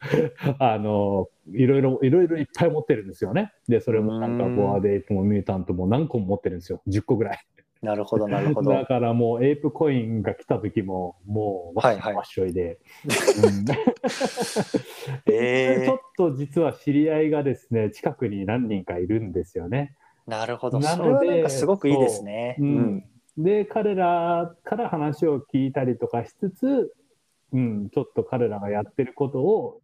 あのいろいろいろいろいっぱい持ってるんですよね。で、それもなんかうんボワードエイプもミュータントも何個も持ってるんですよ。10個ぐらい。なるほど、なるほど。だからもうエイプコインが来た時ももうわっはいはいわっしょいで。ちょっと実は知り合いがですね、近くに何人かいるんですよね。なるほど。なのですごくいいですね。ううんん。で、彼らから話を聞いたりとかしつつ、うん、ちょっと彼らがやってることを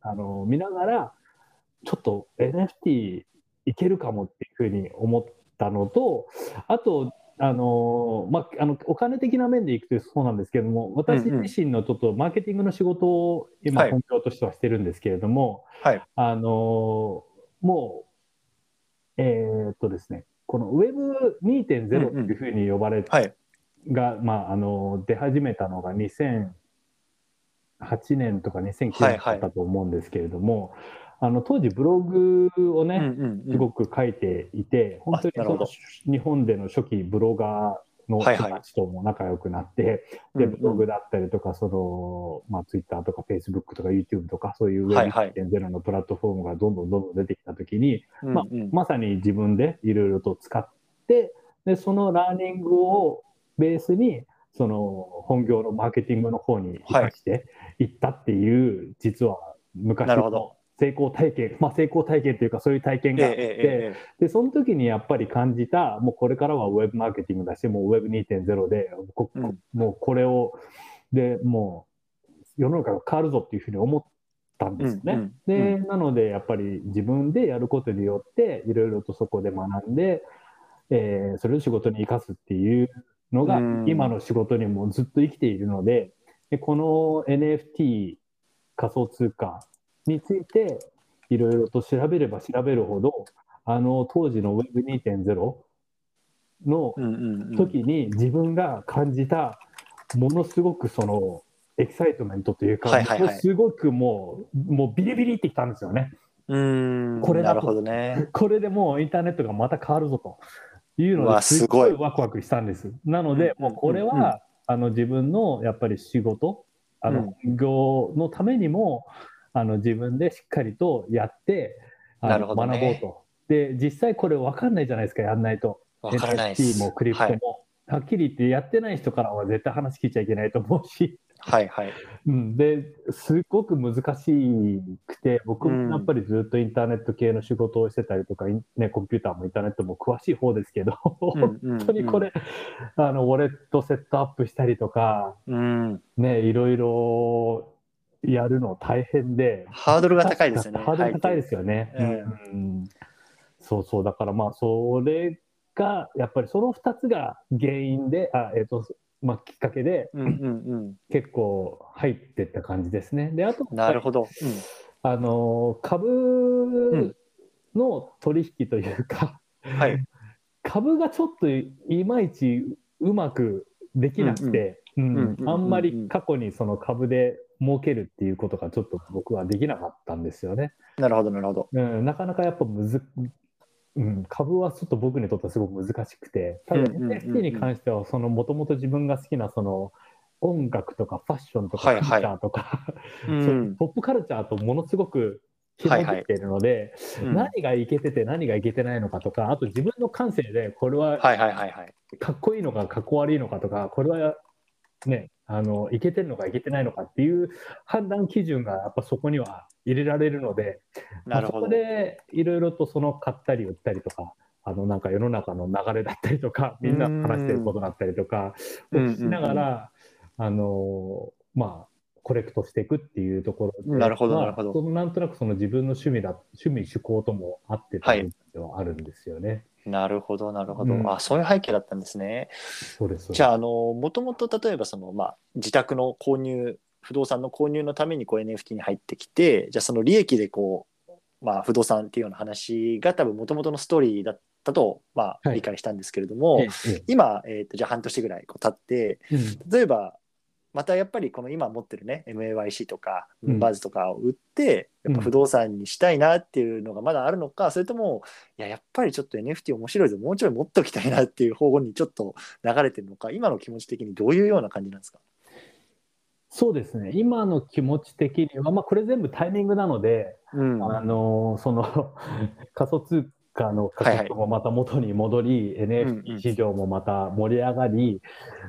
あの見ながら、ちょっと NFT いけるかもっていうふうに思ったのと、あと、あのまあ、あのお金的な面でいくとそうなんですけれども、私自身のちょっとマーケティングの仕事を今、はい本業としてはしてるんですけれども、はい。あのもう、えーっとですね、この Web2.0 っていうふうに呼ばれて、はい。が、まあ、あの出始めたのが2008年とか2009年だったと思うんですけれども、あの当時ブログをね、うんうんうん。すごく書いていて、本当にその日本での初期ブロガーのはいはい。人たちとも仲良くなって、うんうん。でブログだったりとか、そのまあ、Twitter とか Facebook とか YouTube とか、そういうはいはい。Web1.0 のプラットフォームがどんどんどんどん出てきたときに、まあうん。うんまさに自分でいろいろと使ってで、そのラーニングをベースに、その本業のマーケティングの方に生かしていったっていう、実は昔のなるほど成功体験、まあ、成功体験というか、そういう体験ええがあって、ええ。えで、その時にやっぱり感じた、もうこれからはウェブマーケティングだし、もうウェブ2.0で、こうん。もうこれを、で、もう世の中が変わるぞっていうふうに思ったんえですよね。うんうんで、うん。なのでやっぱり自分でやることによっていろいろとそこで学んで、えーそれを仕事に生かすっていうのがうん。今の仕事にもずっと生きているのででこの NFT 仮想通貨についていろいろと調べれば調べるほどあの当時の Web2.0 のうんうんうん。時に自分が感じたものすごくそのエキサイトメントというか、はいはいはい。すごくもうもうビリビリってきたんですよね。うーんこれなるほどね。これでもうインターネットがまた変わるぞと。いうのうわですっごいいワクワクしたんです。なので、うんもうこれは、うんうんあの自分のやっぱり仕事、あの本業のためにも、あの自分でしっかりとやって、あのね学ぼうと。で、実際これ分かんないじゃないですか、やんないと。わからないです。NFT もクリプトも。はっきり言ってやってない人からは絶対話聞いちゃいけないと思うし、はいはい。うん、ですごく難しくて僕もやっぱりずっとインターネット系の仕事をしてたりとか、インね、コンピューターもインターネットも詳しい方ですけど、本当にこれ、あのウォレットセットアップしたりとか、うん、うん。ね、いろいろやるの大変でハードルが高いですよね。ハードル高いですよね。はいうんそうそうだからまあそれがやっぱりその2つが原因であ、えーとまあ、きっかけでうんうん結構入ってった感じですね。であとうん。なるほど。あの株の取引というか、うん、はい。株がちょっといまいちうまくできなくて、うんうんうんうんあんまり過去にその株で儲けるっていうことがちょっと僕はできなかったんですよね。なるほど、なるほど。うん、なかなかやっぱむず、うん、株はちょっと僕にとってはすごく難しくて、ただ NFT に関しては、そのもともと自分が好きなその音楽とかファッションとかはいはいカルチャーとか、ポップカルチャーとものすごく紐づいているので、うん何がいけてて何がいけてないのかとか、あと自分の感性でこれははいはいはいはい。かっこいいのかかっこ悪いのかとか、これはね、あのいけてるのかいけてないのかっていう判断基準がやっぱそこには入れられるので、なるほど。そこでいろいろとその買ったり売ったりとか、あのなんか世の中の流れだったりとか、みんな話してることだったりとかをしながら、あのまあ、コレクトしていくっていうところで、なるほどなるほどそのなんとなくその自分の趣味だ趣味趣向とも合ってたりではあるんですよね。はいなるほど、なるほど、うん、あ、そういう背景だったんですね。そうです。じゃあ、あの、もともと例えば、その、まあ、自宅の購入、不動産の購入のためにこう NFT に入ってきて、じゃあ、その利益でこう、まあ、不動産っていうような話が多分もともとのストーリーだったと、まあ、理解したんですけれども、はい、今、えーと、じゃあ半年ぐらいこう経って、うん、例えばまたやっぱりこの今持ってるね MAYC とかバズとかを売って、やっぱ不動産にしたいなっていうのがまだあるのか、それともいややっぱりちょっと NFT 面白いぞもうちょい持っときたいなっていう方向にちょっと流れてるのか今の気持ち的にどういうような感じなんですか？そうですね。今の気持ち的には、まあ、これ全部タイミングなので、うん、あのその 仮想通貨の価格もまた元に戻り、はいはい、NFT 市場もまた盛り上がり、うんうん、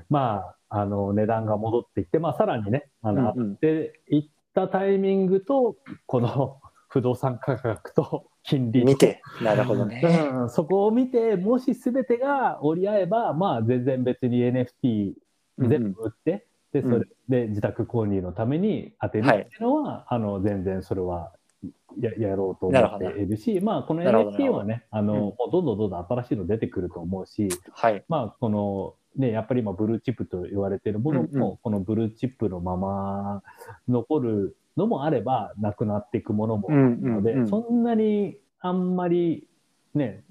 まああの値段が戻っていって、まあ、さらにね、あの、うんうん、っていったタイミングと、この 不動産価格と金利見て、なるほどね、うん、そこを見て、もしすべてが折り合えば、まあ、全然別に NFT 全部売って、うん、でそれで自宅購入のために当てるっていうのは、はい、あの全然それはややろうと思っているし、まあ、この NFT はね、あの、うん、どんどんどんどん新しいの出てくると思うし、はい、まあ、このね、やっぱり今ブルーチップと言われているものも、このブルーチップのまま残るのもあればなくなっていくものもあるので、そんなにあんまりね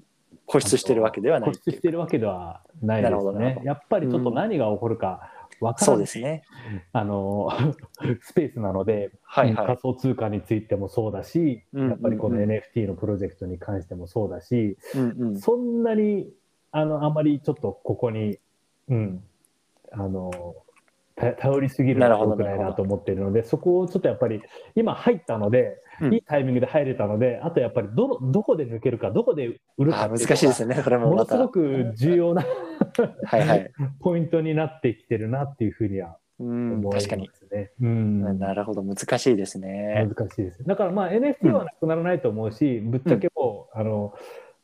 固執してるわけではない固執してるわけではないですね。やっぱりちょっと何が起こるか分からない、うん、そうですね、あの スペースなので、はいはい、仮想通貨についてもそうだし、やっぱりこの NFT のプロジェクトに関してもそうだし、うんうん、そんなにあのあまりちょっとここにうん、あの頼りすぎるのは良くないなと思っているので、そこをちょっとやっぱり今入ったので、うん、いいタイミングで入れたので、あとやっぱりどどこで抜けるか、どこで売るか難しいですね、それもものすごく重要なはい、はい、ポイントになってきてるなっていうふうには思いますね。うん、なるほど、難しいですね。難しいです。だからまあ NFT はなくならないと思うし、ぶっちゃけもう、あの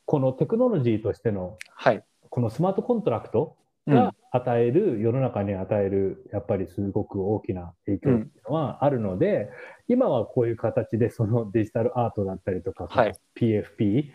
このテクノロジーとしての、はい、このスマートコントラクトが与える、うん、世の中に与えるやっぱりすごく大きな影響っていうのはあるので、うん、今はこういう形でそのデジタルアートだったりとか、はい、PFP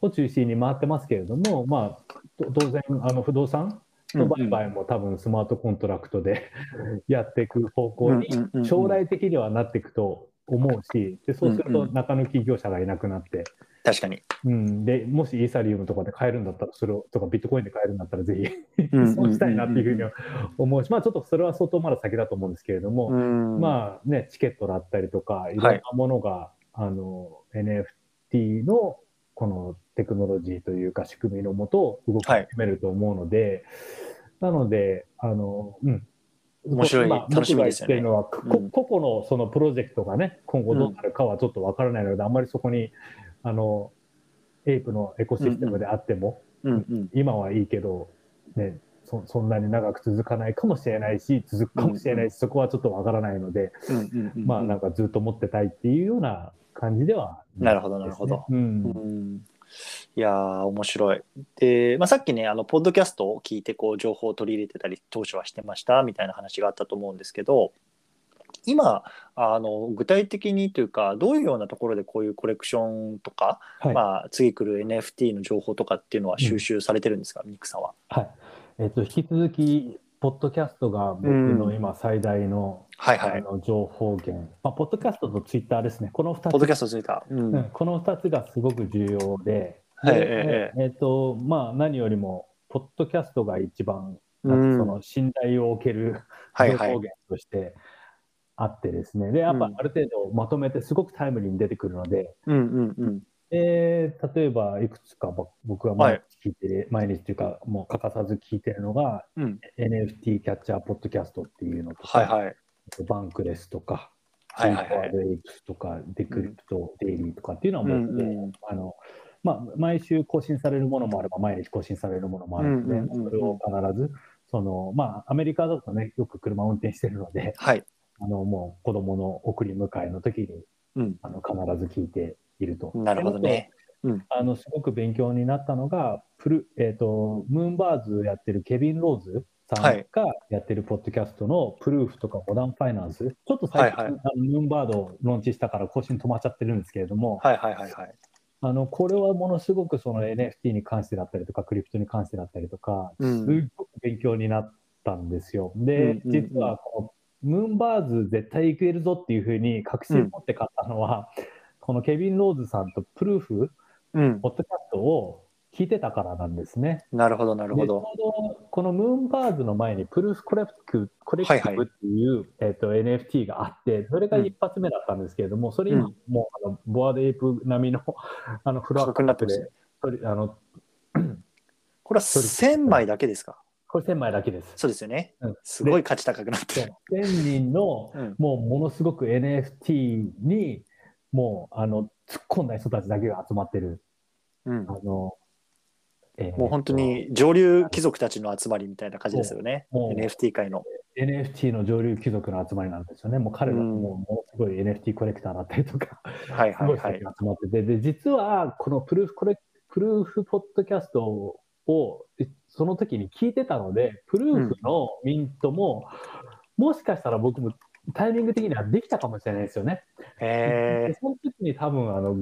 を中心に回ってますけれども、まあ、当然あの不動産の売買も多分スマートコントラクトで やっていく方向に将来的にはなっていくと思うしでそうすると中抜き業者がいなくなって、確かに。うん、でもしイーサリウムとかで買えるんだったら、それをとかビットコインで買えるんだったら、ぜひ そうしたいなっていうふうに思うし、まあ、ちょっとそれは相当まだ先だと思うんですけれども、まあね、チケットだったりとか、い。ろんなものが、はい、あの NFT のこのテクノロジーというか、仕組みのもと動き始めると思うので、はい、なので、あのうん、面白い、まあ、楽しみですよね。個々のそのプロジェクトがね、今後どうなるかはちょっとわからないので、うん、あんまりそこにあのエイプのエコシステムであっても、うんうん、今はいいけど、ね、そそんなに長く続かないかもしれないし続くかもしれないし、うんうん、そこはちょっとわからないので、うんうんうんうん、まあなんかずっと持ってたいっていうような感じでは、ね、なるほどなるほど。うん、うん。いやー面白い。で、まあ、さっきねあのポッドキャストを聞いてこう情報を取り入れてたり当初はしてましたみたいな話があったと思うんですけど今あの具体的にというかどういうようなところでこういうコレクションとか、はい、まあ、次来る NFT の情報とかっていうのは収集されてるんですか、うん、ミクさんは。はい。えーと、引き続きポッドキャストが僕の今最大の,、はいはい、あの情報源、まあ、ポッドキャストとツイッターですね。この2つ。ポッドキャストツイッター、うん、この2つがすごく重要で。はい、えー、えー、とまあ、何よりもポッドキャストが一番その信頼を受ける情報源として、はいはいあってですね、で、やっぱある程度まとめてすごくタイムリーに出てくるので、うんうんうん、で例えばいくつか僕が毎日聞いてる、はい、毎日というか、もう欠かさず聞いてるのが、うん、NFT キャッチャーポッドキャストっていうのとか、はいはい、バンクレスとか、はいはいはい、エイプスとか、デクリプトデイリーとかっていうのはもう、うんうん、あのまあ、毎週更新されるものもあれば、毎日更新されるものもあるので、うんうんうんうん、それを必ずその、まあ、アメリカだとね、よく車を運転してるので、はい。あの、もう子供の送り迎えの時に、うん。あの、必ず聞いていると。なるほどね。あの、すごく勉強になったのが、プル、えっ、と、ムーンバーズやってるケビン・ローズさんがやってるポッドキャストのプルーフとかモダンファイナンス、ちょっと最近、はいはいあのムーンバードをローンチしたから更新止まっちゃってるんですけれども、はいはいはいはい。あの、これはものすごくその NFT に関してだったりとか、クリプトに関してだったりとか、うん。ごく勉強になったんですよ。うんで、うんうん実はこの、ムーンバーズ絶対行けるぞっていうふうに確信持って買ったのは、このケビン・ローズさんとプルーフ、うん。ポ。ッドキャストを聞いてたからなんですね。なるほどなるほど。このムーンバーズの前にプルーフコレクテコレクティブっていう、えっと NFT があって、それが一発目だったんですけれども、それ今、うん。もうあのボアデイプ並みのあのフロア価格になあのこれは1000枚だけですか？これ1000枚だけです。そうですよねうん。すごい価値高くなってる。1000人のうんもうものすごく NFT にもうあの突っ込んだ人たちだけが集まってる。うんあのえーもう本当に上流貴族たちの集まりみたいな感じですよね。もう NFT 界の。NFT の上流貴族の集まりなんですよね。もう彼らもうんものすごい NFT コレクターだったりとか、はいはいはい。集まってて、で、実はこのプルーフコレ、プルーフポッドキャストをえその時に聞いてたので、プルーフのミントも、もしかしたら僕もタイミング的にはできたかもしれないですよね。へでその時に多分あの、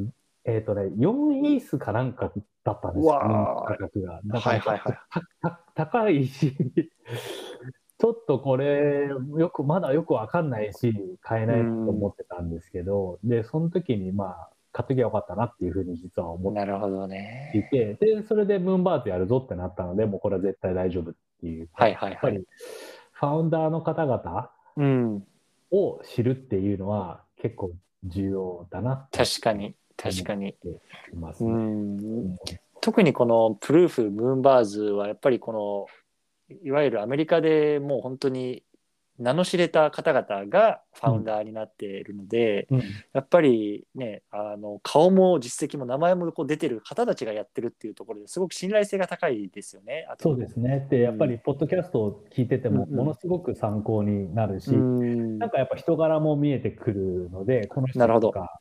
えっ、とね、4イースかなんかだったんですよ、価格が。だから、はいはい高いし、ちょっとこれ、よく、まだよくわかんないし、買えないと思ってたんですけど、で、その時にまあ、買っときゃよかったなっていうふうに実は思え。ってなるほどね。いて、で、それでムーンバーズやるぞってなったので、もうこれは絶対大丈夫っていう。はいはいはい。やっぱり、ファウンダーの方々うん。を知るっていうのは結構重要だな確かに。確かに。うね。ん。特にこのプルーフ、ムーンバーズはやっぱりこのいわゆるアメリカでもう本当に名の知れた方々がファウンダーになっているので、うん。やっぱりねあの顔も実績も名前もこう出てる方たちがやってるっていうところですごく信頼性が高いですよね。あとそうですね。で、やっぱり、ポッドキャストを聞いてても、うんうん。ものすごく参考になるし、うん。なんかやっぱ人柄も見えてくるので、この人なるほど。とか、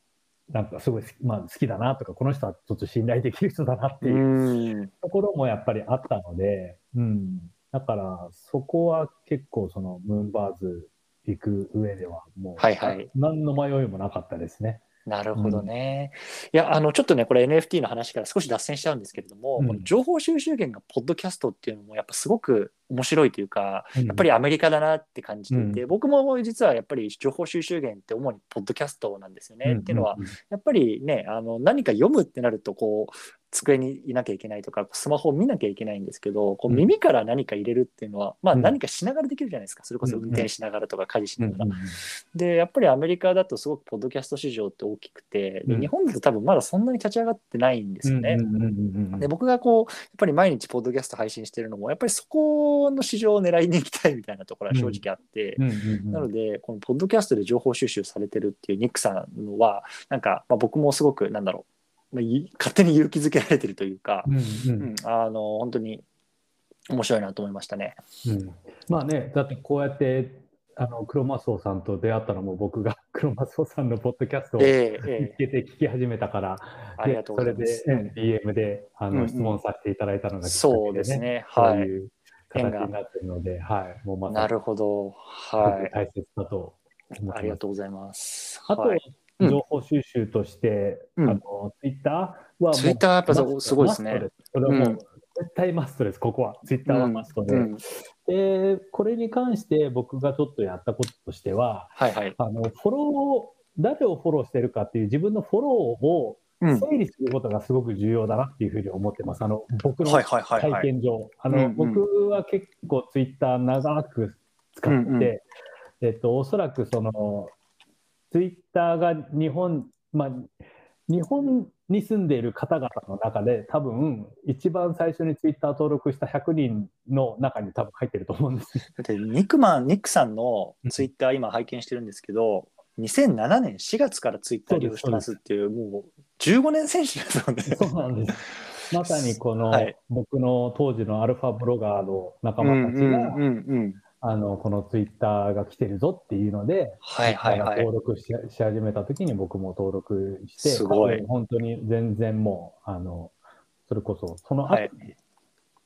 なんかすごい好き,、まあ、好きだなとか、この人はちょっと信頼できる人だなってういうん。ところもやっぱりあったので、うん。だから、そこは結構、その、ムーンバーズ行く上では、もう、はいはい何の迷いもなかったですね。なるほどね。いや、あの、ちょっとね、これ NFT の話から少し脱線しちゃうんですけれども、うんこの情報収集源がポッドキャストっていうのも、やっぱすごく面白いというか、ややっぱりアメリカだなって感じていて、僕も実はやっぱり情報収集源って主にポッドキャストなんですよね。っていうのは、、やっぱりね、あの、何か読むってなると、こう、机にいなきゃいけないとか、スマホを見なきゃいけないんですけど、こううん。耳から何か入れるっていうのは、まあうん。何かしながらできるじゃないですか。それこそ運転しながらとか家事しながら。うんうんで、やっぱりアメリカだとすごくポッドキャスト市場って大きくて、日本だと多分まだそんなに立ち上がってないんですよね。うんうんうんうんで僕がこうやっぱり毎日ポッドキャスト配信してるのもやっぱりそこの市場を狙いに行きたいみたいなところは正直あって、うんうんうんなのでこのポッドキャストで情報収集されてるっていうニックさんのはなんか、まあ、僕もすごくなんだろう、まあ、い 勝手に勇気づけられてるというか、うんうん。うんあの本当に面白いなと思いましたね。うん。まあね、だってこうやってあのクロマスオさんと出会ったのも僕が クロマスオさんのポッドキャストを見えええ。つけて聞き始めたから、ありがとうございます。でそれで、うん DM であの、うんうん。質問させていただいたのがきっかけそうですね。そうはい。形になってるので、はい、もうまなるほど。はい。く大切だと思ってます。ありがとうござざいます。あと、はい。うん情報収集として、うんあのツイッターはツイッターやっぱすごいですねマストですそれはもう、うん絶対マストです、ここは。ツイッターはマストで。うんで、これに関して僕がちょっとやったこととしては、はいはい。あの、フォロー、誰をフォローしてるかっていう自分のフォローをうん整理することがすごく重要だなっていうふうに思ってます。あの、僕の。体験上。僕は結構ツイッター長く使ってて、うんうんえっと、おそらくその、ツイッターが日本、まあ、日本に住んでいる方々の中で多分一番最初にツイッター登録した100人の中に多分入ってると思うんですよ。だってニックマン、ニックさんのツイッター今拝見してるんですけど、2007年4月からツイッター利用してますっていう、もう15年選手ですもんね。そうなんです。まさにこの、はい僕の当時のアルファブロガーの仲間たちが、うんうんうんうん。あのこのツイッターが来てるぞっていうので、はいはいはい。登録しし始めた時に僕も登録して、すごい本当に全然もう、あのそれこそ、その後、はい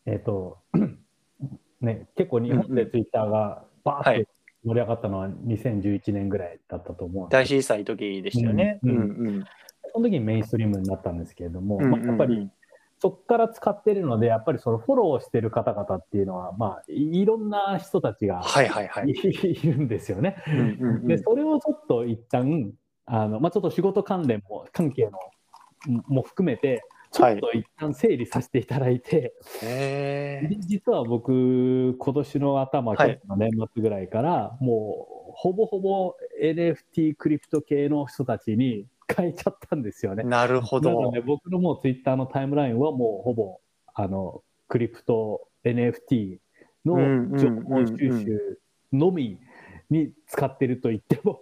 えっ、と、ね、結構日本でツイッターがバーはいッと盛り上がったのは2011年ぐらいだったと思うん大震災の時でしたよね。ううんんうん。その時にメインストリームになったんですけれども、うんうんうんまあ、やっぱりそこから使ってるので、やっぱりそのフォローしてる方々っていうのは、まあ、いいろんな人たちがはいはいはい。いるんですよね。で、それをちょっと一旦、あの、まあ、ちょっと仕事関連も、関係の、も含めて、ちょっと一旦整理させていただいて、へで実は僕、今年の頭、はい去年の年末ぐらいから、もう、ほぼほぼ NFT クリプト系の人たちに変えちゃったんですよねー。なるほどなので、。僕のもうツイッターのタイムラインはもうほぼ、あの、クリプト NFT の情報収集のみに使ってると言っても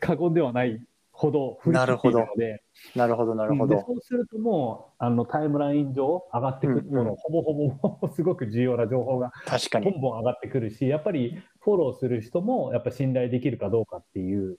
過言ではないほど振り切っているので、なるほどなるほど。でそうするともうあのタイムライン上上がってくるもの、うんうんほぼほぼすごく重要な情報が確かに。ボンボン上がってくるし、やっぱりフォローする人もやっぱ信頼できるかどうかっていう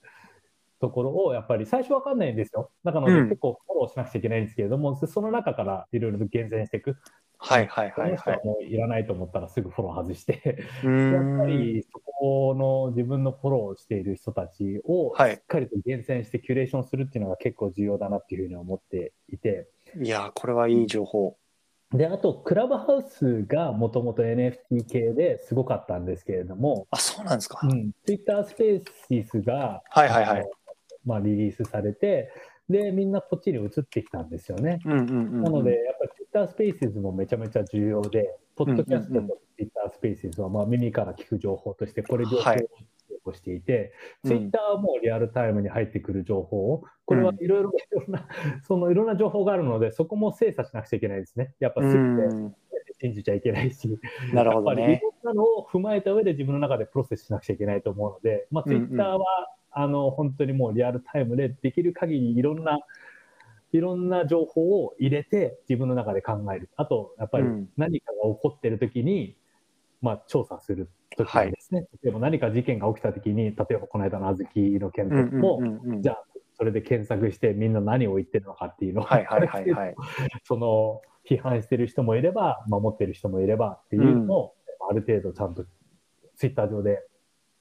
ところをやっぱり最初わかんないんですよ。だからうん結構フォローしなくちゃいけないんですけれども、その中からいろいろと厳選していく。はいはいこはいは。の人はいもういらないと思ったらすぐフォロー外して、やっんぱりそこの自分のフォローしている人たちをしはいっかりと厳選してキュレーションするっていうのが結構重要だなっていうふうに思っていて、いやー、これはいい情報。で、あと、クラブハウスがもともと NFT 系ですごかったんですけれども、あ、そうなんですか。うん、Twitter スペーシスが、はいはいはいまあ、リリースされて、で、みんなこっちに移ってきたんですよね。うんうんうんうん。なので、やっぱり Twitter スペーシズもめちゃめちゃ重要で、ポッドキャストと Twitter スペーシズはまあ耳から聞く情報として、これ情報はいをしていて、うん Twitter はもうリアルタイムに入ってくる情報を、これはいろいろいろんな、そのいろんな情報があるので、そこも精査しなくちゃいけないですね。やっぱう全てん。信じちゃいけないし、なるほどやっぱりいね。ろんなのを踏まえた上で自分の中で process しなくちゃいけないと思うので、まあ、うんうん Twitter は、あの本当にもうリアルタイムでできる限りいろんないろんな情報を入れて自分の中で考える。あと、やっぱりうん。何かが起こってる時に、まあ、調査する時にですね、例えば何か事件が起きた時に、例えばこの間の小豆の件とうんうんかも、うんうん。じゃあそれで検索してみんな何を言ってるのかっていうのを、はいはいはいはい。その批判してる人もいれば、守ってる人もいればっていうのを、ある程度ちゃんとツイッター上で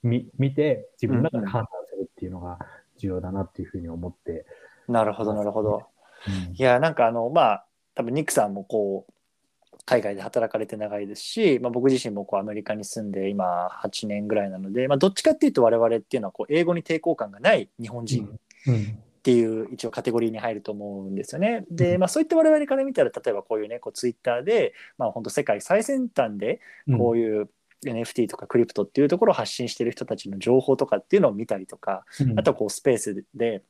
見見て、自分の中で判断っていうのが重要だなっていうふうに思って。なるほどなるほど。うんいやなんかあのまあ多分ニックさんもこう海外で働かれて長いですし、まあ、僕自身もこうアメリカに住んで今8年ぐらいなので、まあ、どっちかっていうと我々っていうのはこう英語に抵抗感がない日本人うんっていう一応カテゴリーに入ると思うんですよね。で、うんまあ、そういった我々から見たら例えばこういうねこうツイッターで、まあ、本当世界最先端でうんこういう NFT とかクリプトっていうところを発信してる人たちの情報とかっていうのを見たりとか、うん。あとこうスペースで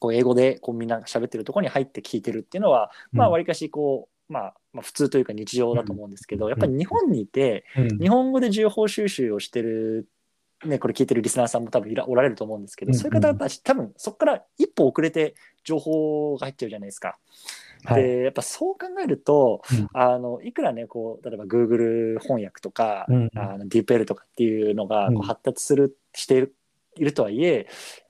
こう英語でこうみんなが喋ってるところに入って聞いてるっていうのは、まあわりかしこう、まあ、まあ普通というか日常だと思うんですけど、うん。やっぱり日本にいてうん。日本語で情報収集をしてる、ね、これ聞いてるリスナーさんも多分いらおられると思うんですけど、うん。そういう方たち多分そこから一歩遅れて情報が入っちゃうじゃないですか。はい。でやっぱそう考えると、うん。あのいくらねこう例えば Google 翻訳とか、うんあの DeepL とかっていうのがうん。こう発達する、しているいるとはいえやっ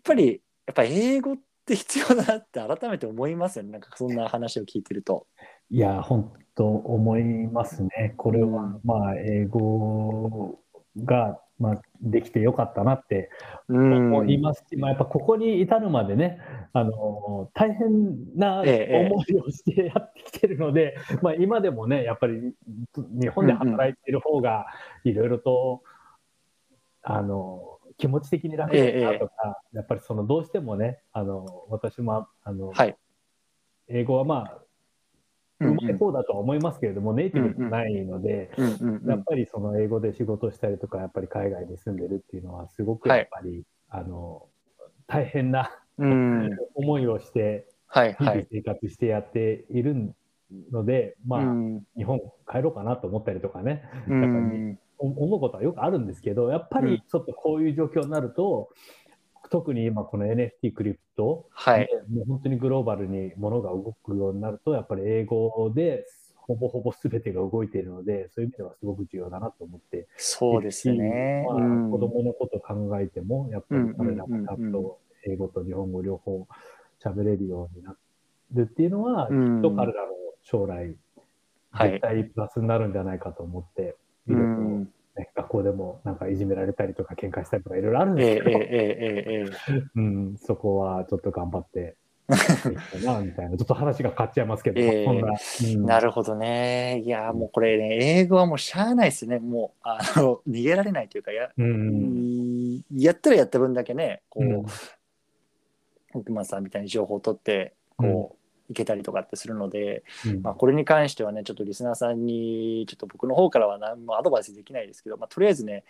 ぱりやっぱり英語って必要だなって改めて思いますよね。なんかそんな話を聞いてると。いや、本当思いますね。これは、うん。まあ、英語が、まあ、できてよかったなってうん。思いますし、まあ、やっぱここに至るまでね、あの大変な思ええいをしてやってきてるので、まあ、今でもね、やっぱり日本で働いている方がいろいろと、あの気持ち的に楽だなとか、やっぱりそのどうしてもね、あの私もあの、はい。英語はまあ、うまい方だとは思いますけれども、ネイティブじゃないので、やっぱりその英語で仕事したりとか、やっぱり海外に住んでるっていうのは、すごくはいやっぱり、あの大変なうん。思いをして、日々。生活してやっているので、ま日本帰ろうかなと思ったりとかね、うやっ思うことはよくあるんですけど、やっぱうん。りちょっとこういう状況になると、特に今この NFT クリプト、はい。もう本当にグローバルに物が動くようになると、やっぱり英語でほぼほぼ全てが動いているので、そういう意味ではすごく重要だなと思ってそうですね。まあうん子供のことを考えても、やっぱり彼らうんうんうんうんもちゃんと英語と日本語両方喋れるようになるっていうのは、うんきっと彼らの将来、はい絶対プラスになるんじゃないかと思って、うん。ね、学校でもなんかいじめられたりとか喧嘩したりとかいろいろあるんええですけど、ええええええ うん、そこはちょっと頑張ってなみたいな、ちょっと話が変わっちゃいますけど、ええ。そんな、るほどね。いや、もうこれね、英語はもうしゃあないですね。もう、あの、逃げられないというか、や、うんやったらやった分だけね、こうん。う、奥間さんみたいに情報を取って、こう、いけたりとかってするので、うんまあ、これに関してはね、ちょっとリスナーさんに、ちょっと僕の方からは何もアドバイスできないですけど、まあ、とりあえずね、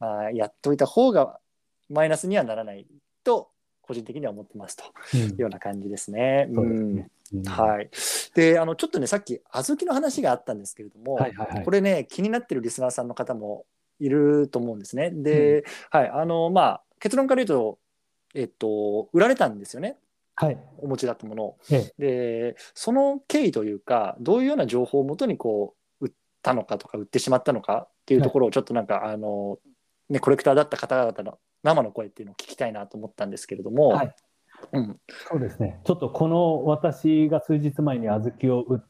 まあ、やっといた方がマイナスにはならないと、個人的には思ってますとうんいうような感じですね。そうですねうんはい。で、あの、ちょっとね、さっき、小豆の話があったんですけれども、はいはいはいこれね、気になってるリスナーさんの方もいると思うんですね。で、はい、あの、まあ、結論から言うと、えっと、売られたんですよね、はい。お持ちだったもの。を。え。で、その経緯というか、どういうような情報をもとに、こう、売ったのかとか、売ってしまったのかっていうところを、ちょっとなんか、あの、ね、コレクターだった方々の生の声っていうのを聞きたいなと思ったんですけれども、はい。うん、そうですね。ちょっとこの私が数日前に小豆を売っ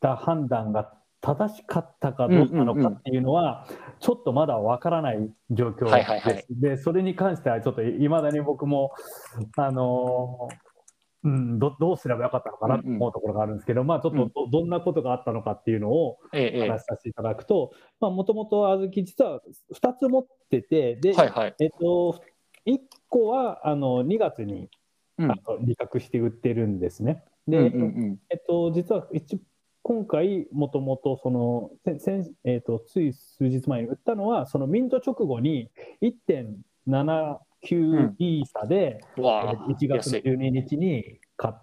た判断が正しかったかどうなのかっていうのは、ちょっとまだわからない状況です。はいはいはい。で、それに関してはちょっといまだに僕も、あのーうん、どどうすればよかったのかなと思うところがあるんですけど、まあちょっとどどんなことがあったのかっていうのを話させていただくと、まあもともと小豆実は2つ持ってて、で、えはいはい。えっと、1個はあの2月にうん。あの利確して売ってるんですね。で、うんうんうん。えっと、実は一今回、もともとその、えっと、つい数日前に売ったのは、そのミント直後に1.79イーサで、うわあえー1月の安い。12日に買っ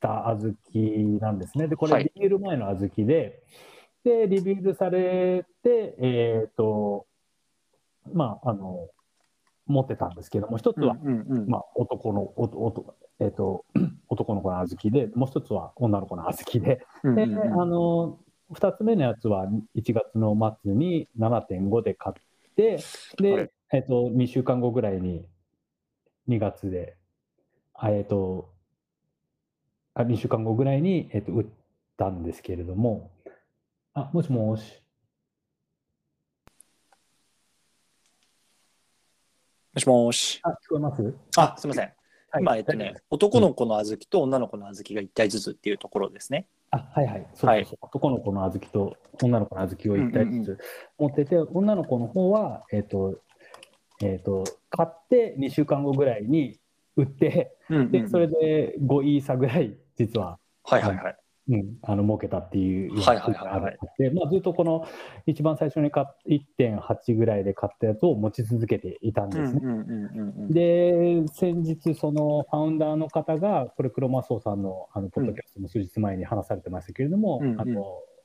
た小豆なんですね。で、これ、はい。リビール前の小豆で、で、リビールされて、えっ、と、まあ、あの、持ってたんですけども、一つは、うんうんうん。まあ、男の、おとおとえっ、と、男の子の小豆で、もう一つは女の子の小豆で、で、うんうんうん。あの、二つ目のやつは1月の末に7.5で買って、で、はい。えっ、と、2週間後ぐらいに2月で、あえっ、と、あ2週間後ぐらいに、えっ、と、売ったんですけれども、あ、もしもし。もしもし。あ、聞こえます？あ、すみません。はい今、えっとね、男の子の小豆と女の子の小豆が1体ずつっていうところですね。あ、はいはい。そうはい男の子の小豆と女の子の小豆を1体ずつ持ってて、女の子の方は、えっ、と、えっ、と、買って2週間後ぐらいに売って、で、それで5イーサぐらい、実は、はいはいはい。うん、あの儲けたっていうはいはいはいはいがあって、まあ、ずっとこの一番最初に買っ1.8ぐらいで買ったやつを持ち続けていたんですね。うんうんうんうんうん。で、先日、そのファウンダーの方が、これ、クロマスオさんのあのポッドキャストも数日前に話されてましたけれども、うんうんあの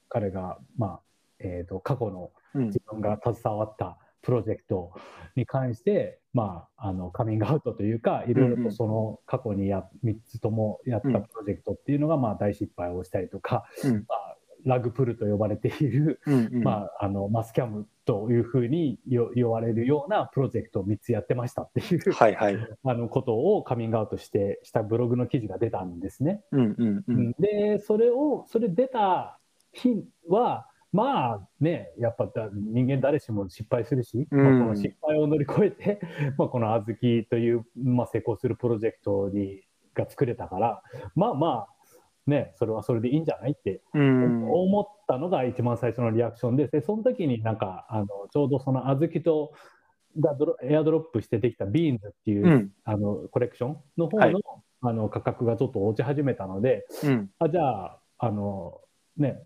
彼が、まあえー、と過去のうん自分が携わったプロジェクトに関して、まあ、あのカミングアウトというか、いろいろとその過去にや3つともやったうんプロジェクトっていうのが、まあ、大失敗をしたりとか、うんまあ、ラグプルと呼ばれている、うんうんまあ、あのマスキャムというふうによ言われるようなプロジェクトを3つやってましたっていうはいはい。あのことをカミングアウトしてしたブログの記事が出たんですね。うんうんうん。で、それを、それ出た日は、まあね、やっぱだ人間誰しも失敗するし、うん。まあ、この失敗を乗り越えて、まあ、この小豆という、まあ、成功するプロジェクトにが作れたから、まあまあ、ね、それはそれでいいんじゃないってうん。思ったのが一番最初のリアクションで、でその時になんかあのちょうどその Azuki とがドロエアドロップしてできた Beanz っていう、うん。あのコレクションの方の,、はい。あの価格がちょっと落ち始めたので、うん。あじゃあ、あのね、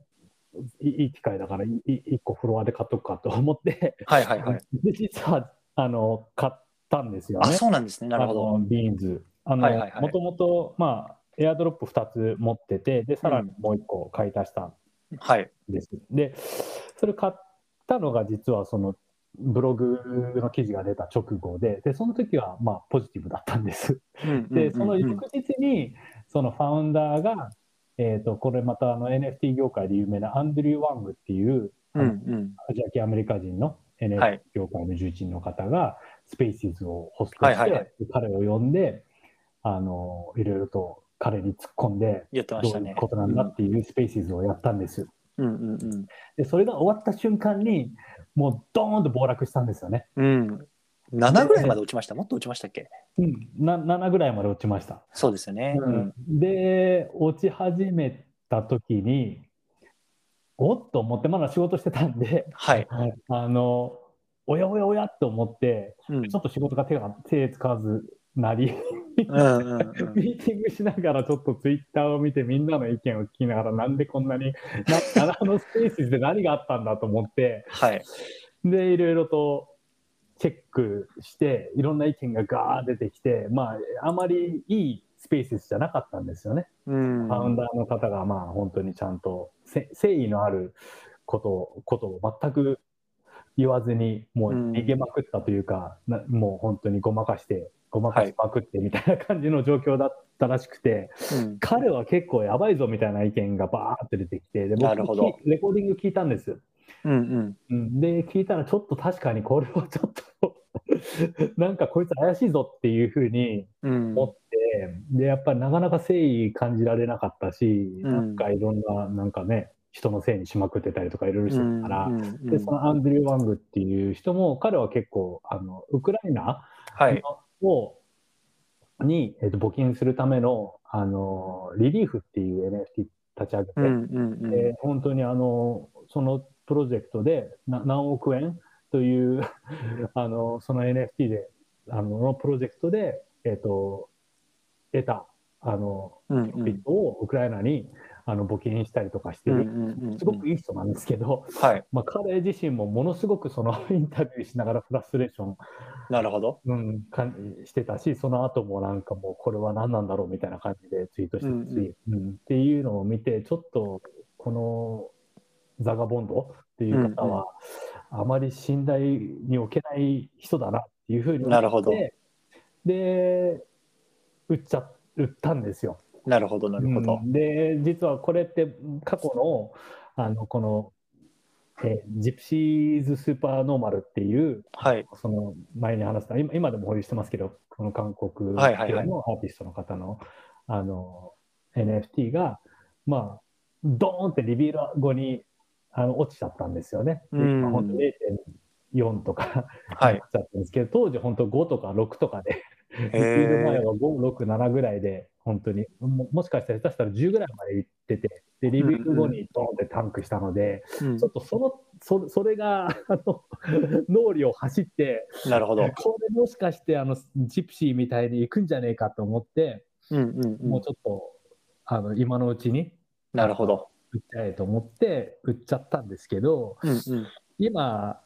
いいい機会だからいい1個フロアで買っとくかと思って、はいはいはい。で実はあの買ったんですよあ、ね。そうなんですね。なるほあど。の Beanz。あの、はいはいはいもともと、まあ、エアドロップ2つ持ってて、で、さらにもう1個買い足したんはい。です。で、それ買ったのが実はそのブログの記事が出た直後で、で、その時はまあポジティブだったんです。で、その翌日に、そのファウンダーが、えっ、と、これまたあの NFT 業界で有名なアンドリュー・ワングっていう、うんうんアジア系アメリカ人のは NFT い業界の重鎮の方が、 Spaces をホストして、はいはいはい彼を呼んで、あの、いろいろと彼に突っ込んで、言ってましたねどういう。ことなんだっていう Spaces をやったんです。うんうんで、それが終わった瞬間に、もうドーンと暴落したんですよね。うん。うん。7ぐらいまで落ちました？もっと落ちましたっけ？うん、な7ぐらいまで落ちました。そうですよね。うん。で、落ち始めた時に、おっと思って、まだ仕事してたんで、はい。あの、おやおやおやって思って、うんちょっと仕事が手が手つかわずなり、うんうんうん。ミーティングしながらちょっとツイッターを見てみんなの意見を聞きながらなんでこんなになあのスペースで何があったんだと思ってはい。でいろいろとチェックしていろんな意見がガー出てきてまああまりいいスペースじゃなかったんですよね。うん。ファウンダーの方がまあ本当にちゃんとせ誠意のあることをことを全く言わずにもう逃げまくったというか、なもう本当にごまかしてごまかしまくってみたいな感じの状況だったらしくて、うん彼は結構やばいぞみたいな意見がバーって出てきてで僕レコーディング聞いたんです。うんうん。うんで聞いたらちょっと確かにこれはちょっと なんかこいつ怪しいぞっていうふうにうん思って、で、やっぱりなかなか誠意感じられなかったし、うんなんかいろんな、なんかね、人のせいにしまくってたりとかいろいろしてたから、うんうんうんで、そのアンドリュー・ワングっていう人も、彼は結構、あの、ウクライナはい。を、に、えっと募金するための、あの、リリーフっていう NFT 立ち上げて、うんうんうん。で本当にあのそのプロジェクトでな何億円というあのその NFT であののプロジェクトで、えっと得たあのうんットをウクライナにあの募金したりとかして。すごくいい人なんですけど、はい。まあ、彼自身もものすごくその インタビューしながらフラストレーション、なるほど。うん、かしてたしその後もなんかもうこれは何なんだろうみたいな感じでツイートしてたし、うんっていうのを見てちょっとこのザガボンドっていう方は、あまり信頼に置けない人だなっていうふうになるほどで売っちゃ売ったんですよ。なるほど、なるほどう。んで実はこれって過去のあのこの、えージプシーズ・スーパーノーマルっていうはい。その前に話した今今でも保有してますけどこの韓国のアーティストの方の,、あの NFT がまあドーンってリビール後にあの落ちちゃったんですよね。でうん今本当0.4とかはいなっちゃったんですけど当時本当5とか6とかでへリビール前ーは5、6、7ぐらいで本当にももしかしたら下手したら10ぐらいまで行っててでリビール後にドーンってタンクしたので、うんちょっとそのそそれがあの 脳裏を走ってなるほど。これもしかしてあのジプシーみたいに行くんじゃねえかと思って、うんうんうんもう。ちょっとあの今のうちになるほど。売っちゃえと思って売っちゃったんですけどうんうん。今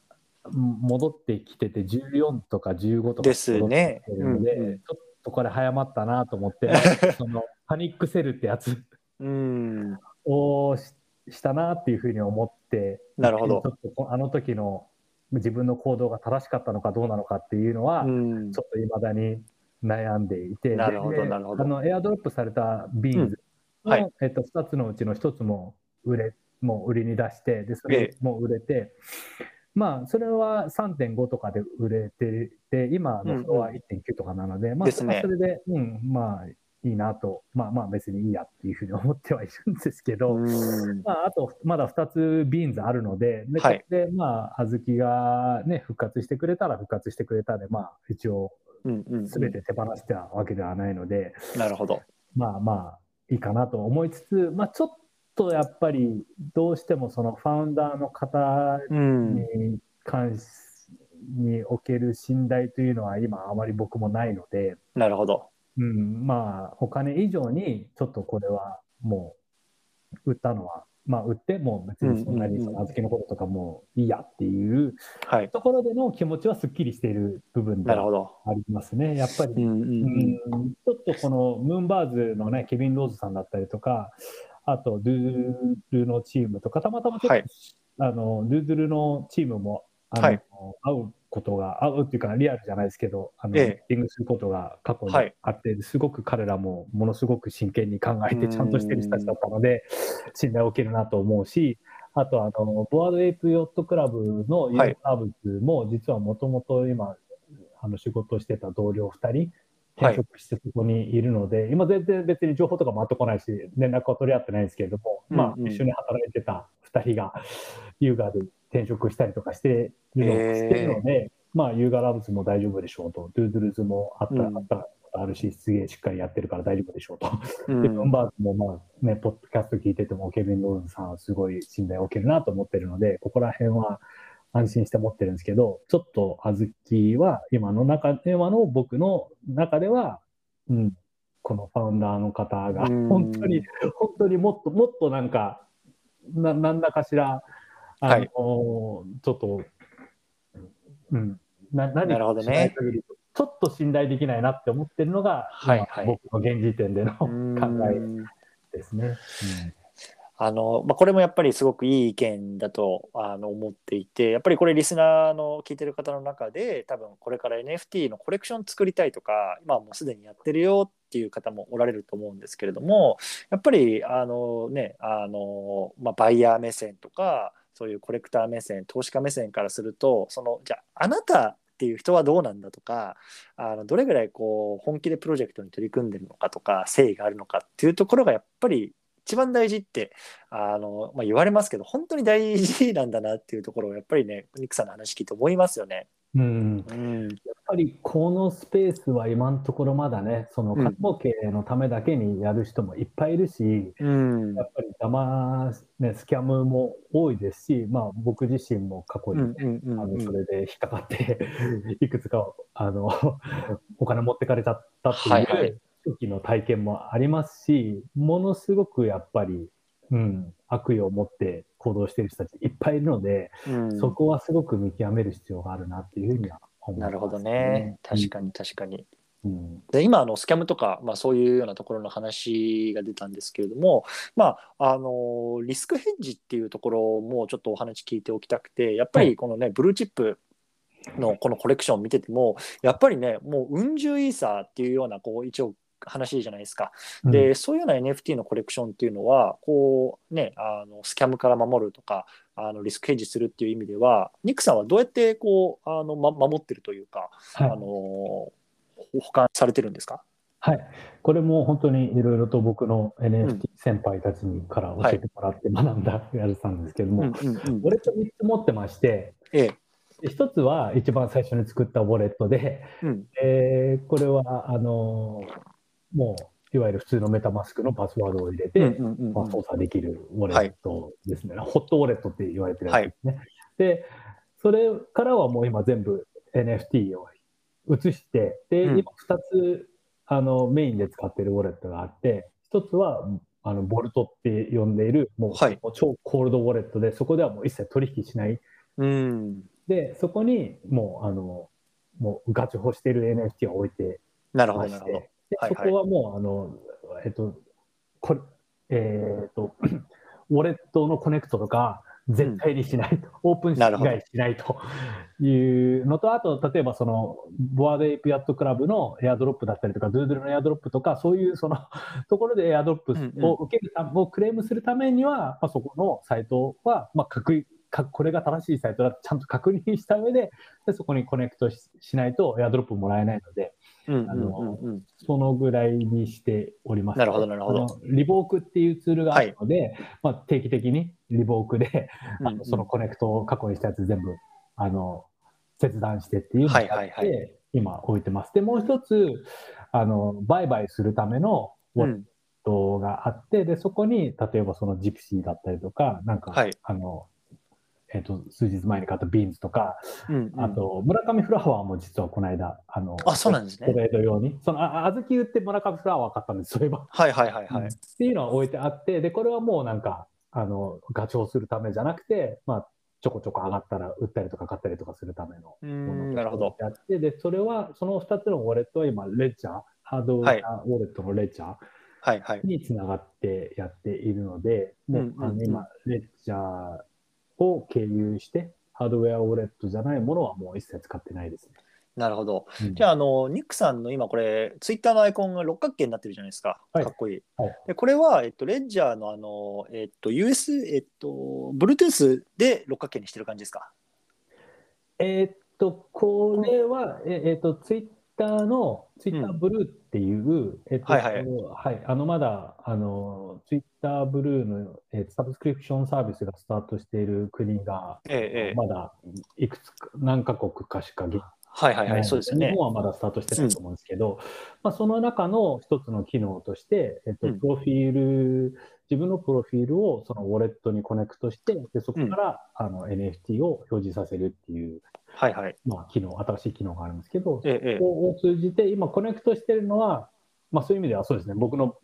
ん戻ってきてて14とか15とかですね。うんうん。ちょっとこれ早まったなと思って そのパニックセルってやつ。うん。をししたなっていうふうに思ってなるほど。ちょっとこあの時の自分の行動が正しかったのかどうなのかっていうのは、うん。ちょっといまだに悩んでいて、なるほどでなるほど。あのエアドロップされた Beanz はい。えっと、2つのうちの1つも売れもう売りに出して、でそれも売れて、まあ、それは3.5とかで売れてて、今のフロアうん。1.9とかなので、まあ、ですね。それで、うん、まあ、いいなと、まあまあ別にいいやっていうふうに思ってはいるんですけど、うん。まあ、あとまだ2つ Beanz あるので、で、はい。まあ、 Azuki がね、復活してくれたら復活してくれたで、まあ、一応、うんうん。すべて手放したわけではないので、なるほど。まあまあ、いいかなと思いつつ、まあ、ちょっとやっぱり、どうしてもそのファウンダーの方うん。に関し、における信頼というのは今あまり僕もないので、なるほど。うん、まあ、お金以上に、ちょっとこれはもう、売ったのは、まあ、売っても別にそんなにその小豆のこととかもいいやっていうはい。ところでの気持ちはすっきりしている部分で。ありますね。やっぱり、うんうんうん。うんちょっとこのムーンバーズのね、ケビン・ローズさんだったりとか、あと、ドゥールのチームとか、たまたまちょっと、はいあのドゥールのチームもあの、はい会うことが、会うっていうか、リアルじゃないですけど、あの、ええ。ミーティングすることが過去にはい。あって、すごく彼らもものすごく真剣に考えて、うん。ちゃんとしてる人たちだったので、信頼を受けるなと思うし、あと、あの、 Bored Ape Yacht Club のユはいーサービスも、実はもともと今、あの、仕事してた同僚2人、転職してそこにいるので、今全然別に情報とか回ってこないし、連絡は取り合ってないんですけれども、まあ、うんうん。一緒に働いてた2人が、優雅で転職したりとかしてるの,、してるので、まあ、 Yuga Labs も大丈夫でしょうと、 Doodles もあった,、うん。あったあるし、すげえしっかりやってるから大丈夫でしょうと。うん。で、ブンバーズもまあね、ポッドキャスト聞いてても、ケビン・ローズンさんはすごい信頼を受けるなと思ってるので、ここら辺は安心して持ってるんですけど、ちょっと小豆は今の中、今の僕の中では、うん、このファウンダーの方が、うん。本当に、本当にもっと、もっとなんか、ななんだかしら、あの、はいちょっと、うん、な何なるほどね。しない限りちょっと信頼できないなって思ってるのが、はいはい。今僕の現時点での考えうんですね。あの、まあ、これもやっぱりすごくいい意見だとあの思っていてやっぱりこれリスナーの聞いてる方の中で多分これから NFT のコレクション作りたいとか今はもうすでにやってるよっていう方もおられると思うんですけれどもやっぱりあのねあの、まあ、バイヤー目線とかそういうコレクター目線投資家目線からするとそのじゃああなたっていう人はどうなんだとかあのどれぐらいこう本気でプロジェクトに取り組んでるのかとか誠意があるのかっていうところがやっぱり一番大事ってあの、まあ、言われますけど本当に大事なんだなっていうところをやっぱりねニックさんの話聞いて思いますよね。うん、うん、やっぱりこのスペースは今のところまだね、そのうん金儲けのためだけにやる人もいっぱいいるし、うん。やっぱり騙す、ね、スキャムも多いですし、まあ、僕自身も過去に、ねうんうんうんあのそれで引っかかって、いくつかあの お金持ってかれちゃったっていう、時の体験もありますし、ものすごくやっぱり、うん、悪意を持って行動している人たちいっぱいいるので、うん。そこはすごく見極める必要があるなっていうふうには思います、なるほどね。確かに確かに。うん。で今あのスキャムとか、まあ、そういうようなところの話が出たんですけれども、まあ、あのリスクヘッジっていうところもちょっとお話聞いておきたくてやっぱりこのね、ブルーチップのこのコレクションを見ててもやっぱりねもううん十イーサーっていうようなこう一応話じゃないですか。で、そういうような NFT のコレクションっていうのはこうねあのスキャムから守るとかあのリスクヘッジするっていう意味ではニックさんはどうやってこうあの、ま、守ってるというか、はい。あの保管されてるんですか？はい、これも本当にいろいろと僕の NFT 先輩たちにから教えてもらって学んだやつなんですけども、うんうんうん。ウォレット3つ持ってまして、ええ。1つは一番最初に作ったウォレットで、うん。えーこれはあのもういわゆる普通のメタマスクのパスワードを入れて、まあ、操作できるウォレットですね、ホットウォレットって言われてるやつですね。で、それからはもう今全部 NFT を移して、で、うん。今2つあのメインで使ってるウォレットがあって、1つはあのボルトって呼んでいるもう、超コールドウォレットで、そこではもう一切取引しない。うん。で、そこにもうあのもうガチホしている NFT を置いてなるほどそこはもう、あの、えっと、これ、えっと、ウォレットのコネクトとか、絶対にしないと、オープンなるほど。以外しないというのと、あと、例えばその、 Bored Ape Yacht Club のエアドロップだったりとか、 Doodle のエアドロップとか、そういうその ところでエアドロップを受けるた、をクレームするためには、まあ、そこのサイトは、まあ、確認かこれが正しいサイトだってちゃんと確認した上で、でそこにコネクトししないとエアドロップもらえないので、うんあのうんうん。うんそのぐらいにしております。なるほどなるほど。 revoke っていうツールがあるので、まあ、定期的に revoke で、あうんうん。のそのコネクトを過去にしたやつ全部あの切断してっていうのをやって、はいはいは今置いてます。でもう一つあの売買するためのウォレッうんトがあって、でそこに例えばそのジプシーだったりとかなんか、はい。あのえっと数日前に買ったビーンズとか、うんうんあと村上フラワーも実はこの間あのあそうなんですねトレード用にそのああ小豆売って村上フラワー買ったんですそういえば、はいはいはいはい。っていうのは置いてあってでこれはもうなんかあのガチョウするためじゃなくてまあちょこちょこ上がったら売ったりとか買ったりとかするためのうものんなるほど。やってでそれはその2つのウォレットは今レッジャーハードウェアウォレットのレッジャーはいはい。につながってやっているので、もううんうんうんあの今、レッジャーを経由して、ハードウェアウォレットじゃないものはもう一切使ってないですね。なるほど。うんじゃあ、あの、ニックさんの今これ、ツイッターのアイコンが六角形になってるじゃないですか。はいかっこいい。はいで、これは、えっと、レッジャーのあの、えっと、US、えっと、Bluetooth で六角形にしてる感じですか？えーっと、これは、ええーっと、ツイッターの、ツイッターブルーっていう、えーっと、はいはい。はい。あの、まだ、あの、ツイッターブルーの、えーサブスクリプションサービスがスタートしている国が、ええ、ええ。まだいくつか、何カ国かしか現はいはいはい、そうですよね。日。本はまだスタートしてないと思うんですけど、まあ、その中の一つの機能として、えっとうん。プロフィール、自分のプロフィールをそのウォレットにコネクトして、でそこから、あの NFT を表示させるっていう、はいはい。まあ、機能、新しい機能があるんですけど、ええ、ええそ。こを通じて、今コネクトしてるのは、まあ、そういう意味ではそうですね、僕の、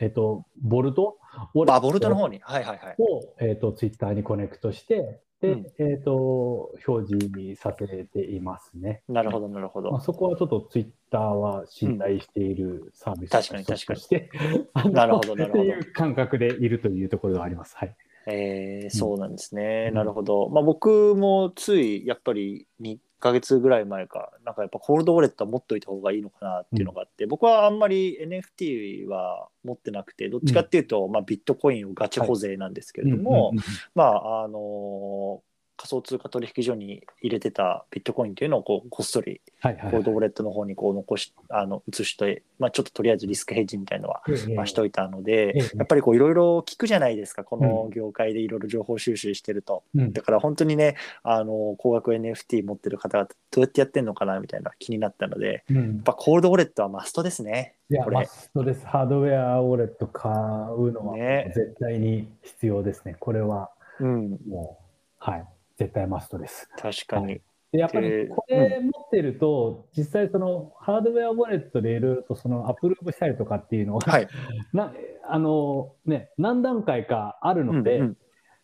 えっと、 vault？あ、ボルトの方に？はいはいはい。を、えっと、ツイッターにコネクトして、で、うんえっと、表示させていますね。なるほど、なるほまあ、ど。そこはちょっとツイッターは信頼しているサービス確かに確かにとして、あのなるほどなるほどっていう感覚でいるというところがあります。はい。えー、そうなんですね。うんなるほど。まあ僕もついやっぱり2ヶ月ぐらい前か、なんかやっぱコールドウォレットは持っといた方がいいのかなっていうのがあって、僕はあんまり NFT は持ってなくて、どっちかっていうと、まあビットコインをガチ保税なんですけれども、うんうんうんまああの仮想通貨取引所に入れてたビットコインっていうのをこうこっそりコールドウォレットの方にこう残し、あの移して、まあ、ちょっととりあえずリスクヘッジみたいのはええまあ、しといたので、ええやっぱりこういろいろ聞くじゃないですか、この業界でいろいろ情報収集してると。うんだから本当にね、あの高額 NFT 持ってる方々、どうやってやってんのかなみたいな気になったので、うんやっぱコールドウォレットはマストですね。いや、マストです。ハードウェアウォレット買うのはね絶対に必要ですね。これはうん、もう、はい、絶対マストです。確かに。でやっぱでりこれ持ってると、実際そのハードウェアウォレットでいろいろとそのアプローブしたりとかっていうのが、はい。なあのね、何段階かあるうんので、うん、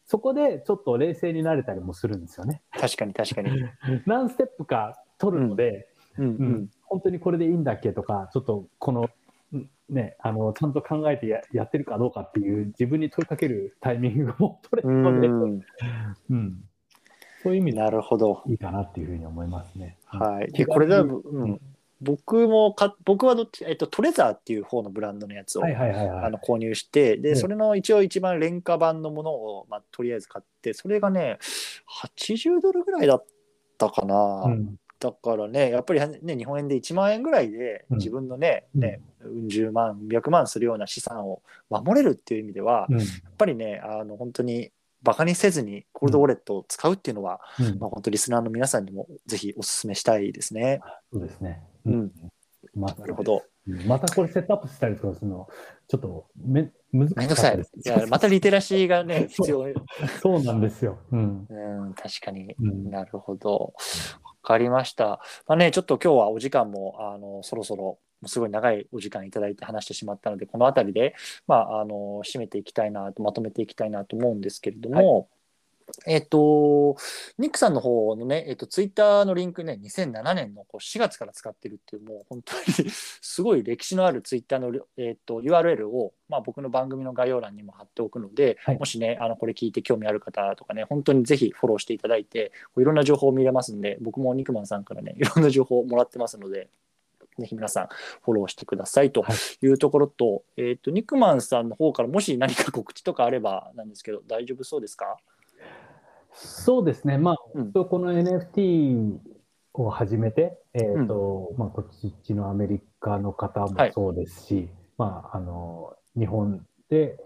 そこでちょっと冷静になれたりもするんですよね。確かに確かに。何ステップか取るので、うんううんん本当にこれでいいんだっけとか、ちょっとこの、んね、あのちゃんと考えてややってるかどうかっていう自分に問いかけるタイミングも取れうるので、ん、うんそういう意味でなるほど。いいかなっていうふうに思いますね。はい。で、これだ、ううんん、僕もか、僕はどっち、えっと、トレザーっていう方のブランドのやつを、はいはいはいはい。あの購入して、で、うんそれの一応一番廉価版のものを、まあ、とりあえず買って、それがね、80ドルぐらいだったかな。うんだからね、やっぱりね、日本円で1万円ぐらいでうん自分のね、うんね、うん十万、百万するような資産を守れるっていう意味では、うんやっぱりね、あの、本当にバカにせずにコールドウォレットを使うっていうのは、うんまあ、本当リスナーの皆さんにもぜひお勧めしたいですね。そうですね。うんまあなるほど。うんまたこれセットアップしたりとかするの、ちょっとめ難しめんどくさい。ですいや、またリテラシーがね、必要。そうなんですよ。うん。うん、確かに。うんなるほど。わかりました。まあね、ちょっと今日はお時間も、あの、そろそろ、すごい長いお時間いただいて話してしまったので、この辺りで、まあ、あの、締めていきたいなと、まとめていきたいなと思うんですけれども、えっと、ニックさんの方のね、えっと、ツイッターのリンクね、2007年のこう4月から使ってるっていう、もう本当に すごい歴史のあるツイッターの、えっと、URL を、まあ、僕の番組の概要欄にも貼っておくので、はい。もしね、あの、これ聞いて興味ある方とかね、本当にぜひフォローしていただいて、こういろんな情報を見れますんで、僕もニクマンさんからね、いろんな情報をもらってますので、ぜひ皆さんフォローしてくださいとはい。いうところと、えっ、と、ニクマンさんの方からもし何か告知とかあればなんですけど、大丈夫そうですか？そうですね。まあ、うん。この NFT を始めて、えっ、と、まあ、こっちのアメリカの方もはい。そうですし、まあ、あの、日本で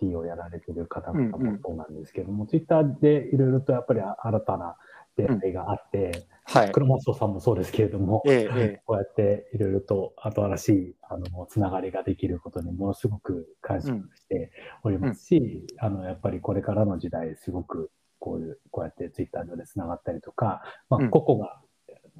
NFT をやられてる方々うんうん。もそうなんですけども、ツイッターでいろいろとやっぱり新たな出会いがあって、はい。黒松さんもそうですけれども、えええこうやっていろいろと新しいあのつながりができることにものすごく感謝しておりますし、あのやっぱりこれからの時代すごくこういうこうやってツイッター上でつながったりとか、まあうん。個々が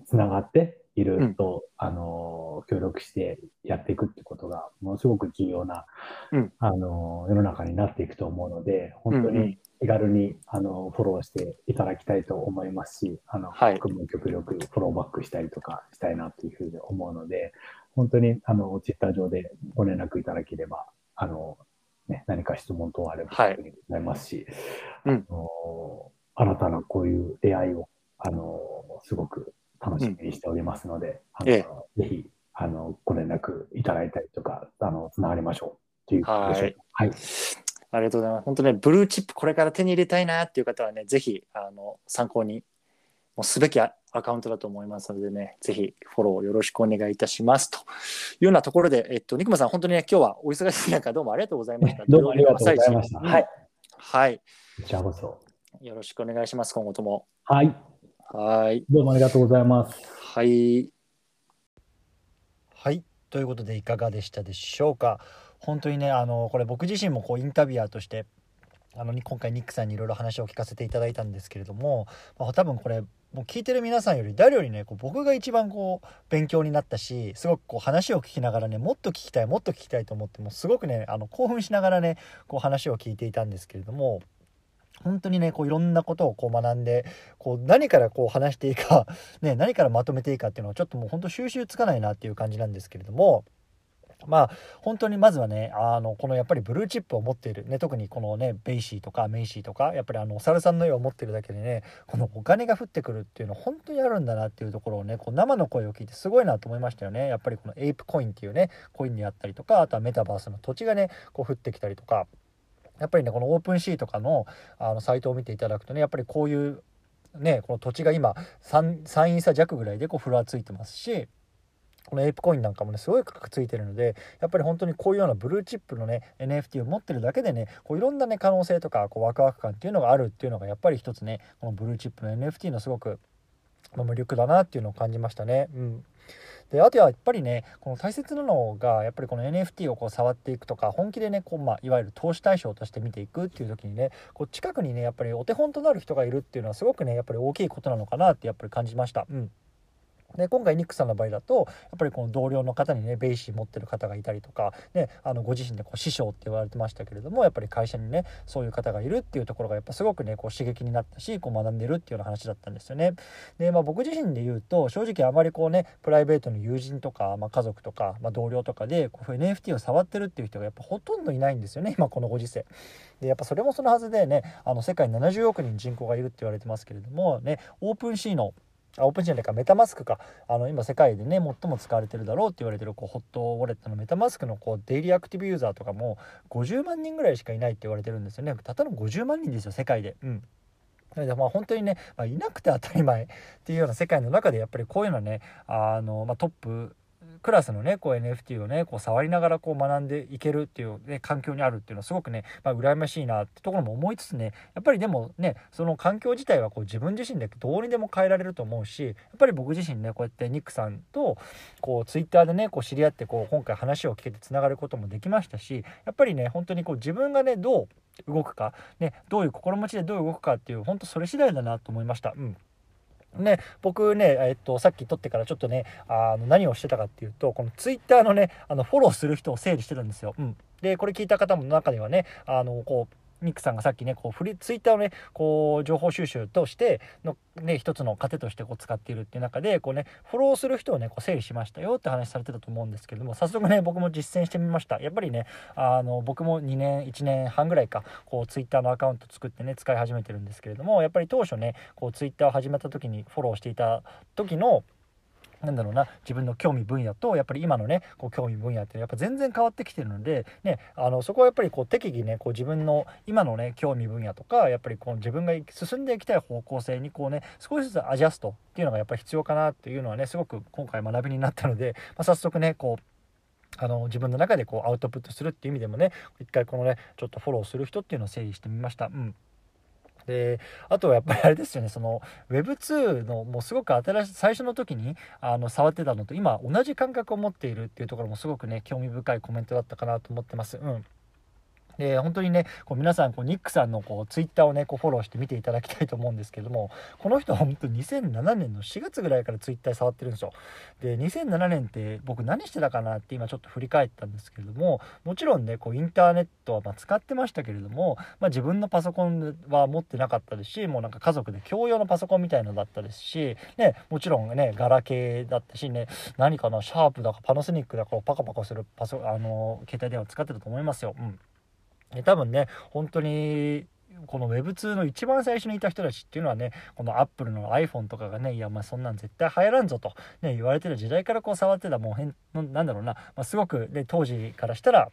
つながっていろいろと、あの協力してやっていくってことがものすごく重要な、うん。あの世の中になっていくと思うので本当うんうん。に気軽にあのフォローしていただきたいと思いますし、あのはい。僕も極力フォローバックしたりとかしたいなというふうに思うので、本当にあのツイッター上でご連絡いただければ、あのね、何か質問等あればはいございますし、うんあの新たなこういう出会いを、あの、すごく楽しみにしておりますので、あの、えぜひ、あの、ご連絡いただいたりとか、あの、つながりましょうっていうことでしょうか。はい。ありがとうございます。本当ね、ブルーチップこれから手に入れたいなっていう方はね、ぜひ、あの、参考に、もうすべきアアカウントだと思いますのでね、ぜひフォローよろしくお願いいたします。というようなところで、えっと、ニクマさん、本当にね、今日はお忙しい中、どうもありがとうございました。どうもありがとうございました。はい。はい。こちらこそ。よろしくお願いします、今後とも。はい。はい。どうもありがとうございます。はい。はい。ということで、いかがでしたでしょうか。本当にね、あの、これ僕自身もこうインタビュアーとして、あの今回ニックさんにいろいろ話を聞かせていただいたんですけれども、まあ、多分これもう聞いてる皆さんより誰よりねこう僕が一番こう勉強になったしすごくこう話を聞きながらねもっと聞きたいもっと聞きたいと思ってもうすごくねあの興奮しながらねこう話を聞いていたんですけれども本当にねこういろんなことをこう学んでこう何からこう話していいか、ね、何からまとめていいかっていうのはちょっともう本当収集つかないなっていう感じなんですけれども。まあ本当にまずはねあのこのやっぱりブルーチップを持っている、ね、特にこのね BAYC とか MAYC とかやっぱりあのお猿さんの絵を持ってるだけでねこのお金が降ってくるっていうの本当にあるんだなっていうところをねこう生の声を聞いてすごいなと思いましたよね。やっぱりこの ApeCoin っていうねコインであったりとかあとはメタバースの土地がねこう降ってきたりとか。やっぱりねこの OpenSea とかのあのサイトを見ていただくとねやっぱりこういうねこの土地が今 3, 3イーサ弱ぐらいでこうフロアついてますしこのエイプコインなんかもねすごい価格ついてるのでやっぱり本当にこういうようなブルーチップのね NFT を持ってるだけでねこういろんなね可能性とかこうワクワク感っていうのがあるっていうのがやっぱり一つねこのブルーチップの NFT のすごくまあ魅力だなっていうのを感じましたね。うんであとはやっぱりねこの大切なのがやっぱりこの NFT をこう触っていくとか本気でねこう、まあ、いわゆる投資対象として見ていくっていう時にねこう近くにねやっぱりお手本となる人がいるっていうのはすごくねやっぱり大きいことなのかなってやっぱり感じました。うんで今回ニックさんの場合だとやっぱりこの同僚の方にね BAYC 持ってる方がいたりとか、ね、あのご自身でこう師匠って言われてましたけれどもやっぱり会社にねそういう方がいるっていうところがやっぱすごくねこう刺激になったしこう学んでるっていうような話だったんですよね。で、まあ、僕自身で言うと正直あまりこうねプライベートの友人とか、まあ、家族とか、まあ、同僚とかでこう NFT を触ってるっていう人がやっぱほとんどいないんですよね今このご時世。でやっぱそれもそのはずでねあの世界70億人人口がいるって言われてますけれどもね OpenSea のあオープンシーンかメタマスクか。あの今世界でね最も使われてるだろうって言われてるこうホットウォレットのメタマスクのこうデイリーアクティブユーザーとかも50万人ぐらいしかいないって言われてるんですよね。たったの50万人ですよ世界で。うん。なのでまあ本当にね、まあ、いなくて当たり前っていうような世界の中でやっぱりこういうのはねあの、まあ、トップクラスのねこう NFT をねこう触りながらこう学んでいけるっていう、ね、環境にあるっていうのはすごくね、まあ、羨ましいなってところも思いつつねやっぱりでもねその環境自体はこう自分自身でどうにでも変えられると思うしやっぱり僕自身ねこうやってニックさんとこうツイッターでねこう知り合ってこう今回話を聞けてつながることもできましたしやっぱりね本当にこう自分がねどう動くか、ね、どういう心持ちでどう動くかっていう本当それ次第だなと思いました。うんね、僕ね、えっと、さっき撮ってからちょっとねあの何をしてたかっていうとこのツイッターのねあのフォローする人を整理してるんですよ。うん、でこれ聞いた方も中にはねあのこうニックさんがさっきねこうフリツイッターをねこう情報収集としてのね一つの糧としてこう使っているっていう中でこうねフォローする人をねこう整理しましたよって話されてたと思うんですけれども早速ね僕も実践してみました。やっぱりねあの僕も2年1年半ぐらいかこうツイッターのアカウント作ってね使い始めてるんですけれどもやっぱり当初ねこうツイッターを始めた時にフォローしていた時のなんだろうな自分の興味分野とやっぱり今のねこう興味分野ってやっぱ全然変わってきてるので、ね、あのそこはやっぱりこう適宜ねこう自分の今のね興味分野とかやっぱりこう自分が進んでいきたい方向性にこうね少しずつアジャストっていうのがやっぱり必要かなっていうのはねすごく今回学びになったので、まあ、早速ねこうあの自分の中でこうアウトプットするっていう意味でもね一回このねちょっとフォローする人っていうのを整理してみました。うんであとはやっぱりあれですよねその Web2 のもうすごく新しい最初の時にあの触ってたのと今同じ感覚を持っているっていうところもすごくね興味深いコメントだったかなと思ってます。うんで本当にねこう皆さんこうニックさんのこうツイッターをねこうフォローして見ていただきたいと思うんですけどもこの人は本当2007年の4月ぐらいからツイッター触ってるんですよで2007年って僕何してたかなって今ちょっと振り返ったんですけれどももちろんねこうインターネットはま使ってましたけれども、まあ、自分のパソコンは持ってなかったですしもうなんか家族で共用のパソコンみたいのだったですし、ね、もちろんねガラケーだったしね何かなシャープだかパナソニックだかパカパカするパソあの携帯電話使ってたと思いますよ。うん多分ね本当にこの Web2 の一番最初にいた人たちっていうのはねこの Apple の iPhone とかがねいやまあそんなん絶対流行らんぞと、ね、言われてる時代からこう触ってたもう変なんだろうな、まあ、すごくで当時からしたら、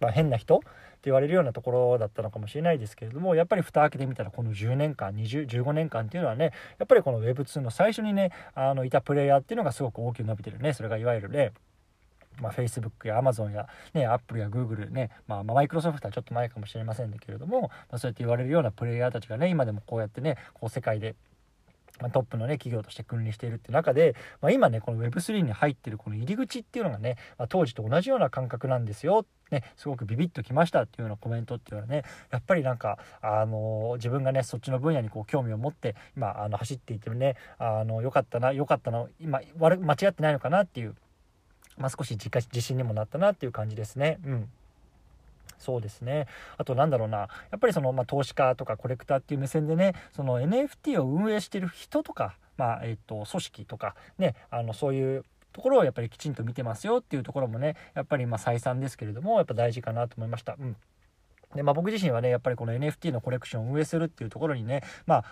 まあ、変な人って言われるようなところだったのかもしれないですけれどもやっぱり蓋開けてみたらこの10年間2015年間っていうのはねやっぱりこの Web2 の最初にねあのいたプレイヤーっていうのがすごく大きく伸びてるねそれがいわゆるねまあ、Facebook や Amazon や、ね、Apple や Google ね、まあ、マイクロソフトはちょっと前かもしれませんけれども、まあ、そうやって言われるようなプレイヤーたちがね今でもこうやってねこう世界でまトップのね企業として君臨しているって中で、まあ、今ねこの Web3 に入ってるこの入り口っていうのがね、まあ、当時と同じような感覚なんですよ。ね、すごくビビッときましたっていうようなコメントっていうのはねやっぱりなんか、あの自分がねそっちの分野にこう興味を持って今あの走っていてもねあのよかったなよかったな今間違ってないのかなっていうまあ、少し自信にもなったなっていう感じですね。うんそうですねあとなんだろうなやっぱりその、まあ、投資家とかコレクターっていう目線でねその NFT を運営してる人とか、まあえーと、組織とかねあのそういうところをやっぱりきちんと見てますよっていうところもねやっぱりまあ再三ですけれどもやっぱ大事かなと思いました。うんでまあ、僕自身はねやっぱりこの NFT のコレクションを運営するっていうところにねまあ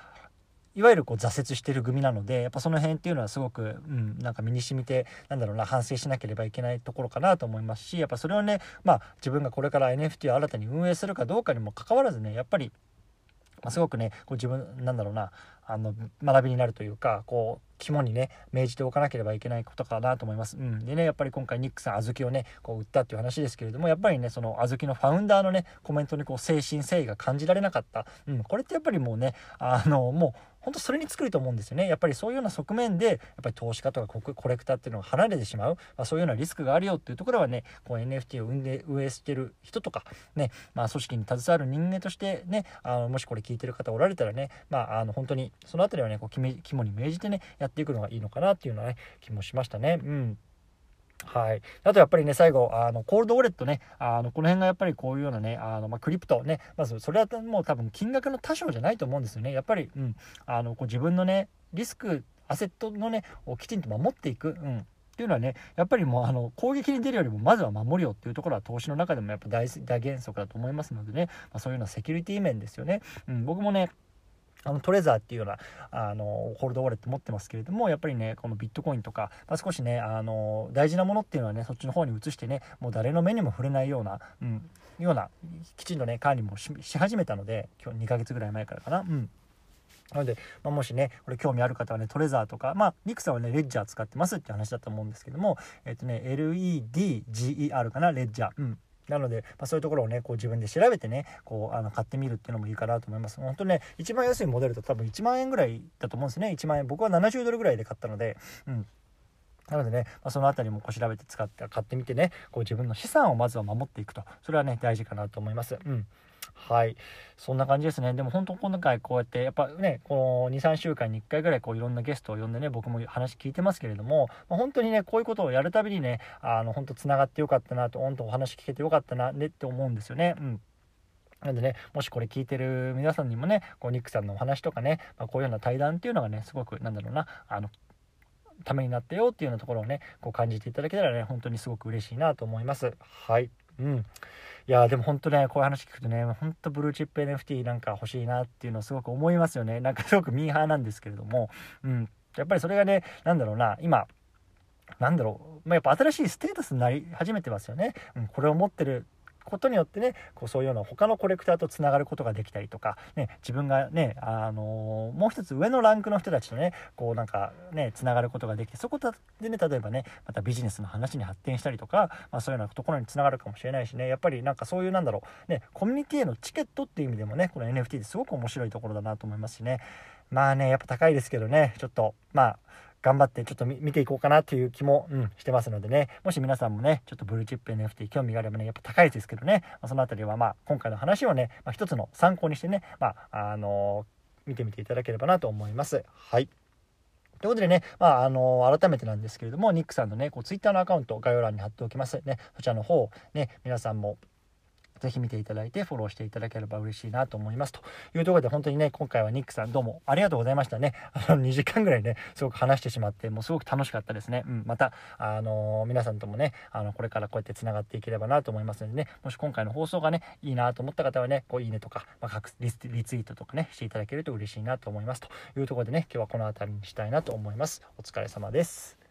いわゆるこう挫折してる組なのでやっぱその辺っていうのはすごく、うん、なんか身に染みてなんだろうな反省しなければいけないところかなと思いますしやっぱそれをねまあ自分がこれから NFT を新たに運営するかどうかにもかかわらずねやっぱりまあ、すごくねこう自分なんだろうなあの学びになるというかこう肝にね銘じておかなければいけないことかなと思います。うん、でねやっぱり今回ニックさん小豆をねこう売ったっていう話ですけれどもやっぱりねその小豆のファウンダーのねコメントにこう精神誠意が感じられなかった、うん、これってやっぱりもうねあのもう本当それに作ると思うんですよね。やっぱりそういうような側面でやっぱり投資家とかコレクターっていうのが離れてしまう、まあ、そういうようなリスクがあるよっていうところはねこう NFT を運で運営してる人とかね、まあ、組織に携わる人間としてねあのもしこれ聞いてる方おられたらね、まあ、あの本当にその辺りはねこう肝に銘じてねやっていくのがいいのかなっていうのはね気もしましたね。うん。はい、あとやっぱりね最後あのコールドウォレットねあのこの辺がやっぱりこういうようなねあの、まあ、クリプトねまずそれはもう多分金額の多少じゃないと思うんですよね。やっぱり、うん、あのこう自分のねリスクアセットのねをきちんと守っていく、うん、っていうのはねやっぱりもうあの攻撃に出るよりもまずは守るよっていうところは投資の中でもやっぱ大大原則だと思いますのでね、まあ、そういうようなセキュリティ面ですよね、うん、僕もねあのトレザーっていうようなあのホールドウォレット持ってますけれどもやっぱりねこのビットコインとか、まあ、少しねあの大事なものっていうのはねそっちの方に移してねもう誰の目にも触れないような、うん、ようなきちんとね管理もし始めたので今日2ヶ月ぐらい前からかな。うんなので、まあ、もしね、これ興味ある方はね、トレザーとか、まあ、ニクさんはね、レッジャー使ってますって話だと思うんですけども、えっ、とね、LEDGER かな、レッジャー。うん。なので、まあ、そういうところをねこう自分で調べてねこうあの買ってみるっていうのもいいかなと思います。本当ね一番安いモデルと多分1万円ぐらいだと思うんですね。1万円。僕は70ドルぐらいで買ったのでうん。なのでね、まあ、その辺りもこう調べて使って買ってみてねこう自分の資産をまずは守っていくと。それはね大事かなと思います。うん。はい。そんな感じですね。でも本当今回こうやってやっぱね、この2、3週間に1回ぐらいこういろんなゲストを呼んでね、僕も話聞いてますけれども、まあ、本当にね、こういうことをやるたびにね、あの、本当つながってよかったなと、本当お話聞けてよかったな、ねって思うんですよね。うん。なんでね、もしこれ聞いてる皆さんにもね、こうニックさんのお話とかね、まあ、こういうような対談っていうのがね、すごくなんだろうな、あの、ためになったよっていうようなところをね、こう感じていただけたらね、本当にすごく嬉しいなと思います。はい。うん。いやでも本当ねこういう話聞くとね本当ブルーチップ NFT なんか欲しいなっていうのをすごく思いますよね。なんかすごくミーハーなんですけれども、うん、やっぱりそれがね何だろうな今なんだろう、まあ、やっぱ新しいステータスになり始めてますよね、うん、これを持ってることによってねこうそういうような他のコレクターとつながることができたりとか、ね、自分がね、あのー、もう一つ上のランクの人たちとねこうなんかねつながることができてそこでね例えばねまたビジネスの話に発展したりとか、まあ、そういうようなところにつながるかもしれないしねやっぱりなんかそういうなんだろうねコミュニティへのチケットっていう意味でもねこの NFT ってすごく面白いところだなと思いますしね。まあねやっぱ高いですけどねちょっとまあ頑張ってちょっと見ていこうかなという気も、うん、してますのでね、もし皆さんもね、ちょっとブルーチップ NFT 興味があればね、やっぱ高いですけどね、まあ、その辺りはまあ、今回の話をね、まあ、一つの参考にしてね、まあ、あのー、見てみていただければなと思います。はい。ということでね、まあ、あの改めてなんですけれども、ニックさんのね、こう、ツイッターのアカウント、概要欄に貼っておきます。ね、そちらの方、ね、皆さんも、ぜひ見ていただいてフォローしていただければ嬉しいなと思います。というところで本当にね、今回はニックさんどうもありがとうございましたね。あの、2時間ぐらいね、すごく話してしまって、もうすごく楽しかったですね。うん、また、あのー、皆さんともね、あの、これからこうやって繋がっていければなと思いますのでね、もし今回の放送がね、いいなと思った方はね、こう、いいねとか、まあ、リツイートとかね、していただけると嬉しいなと思います。というところでね、今日はこの辺りにしたいなと思います。お疲れ様です。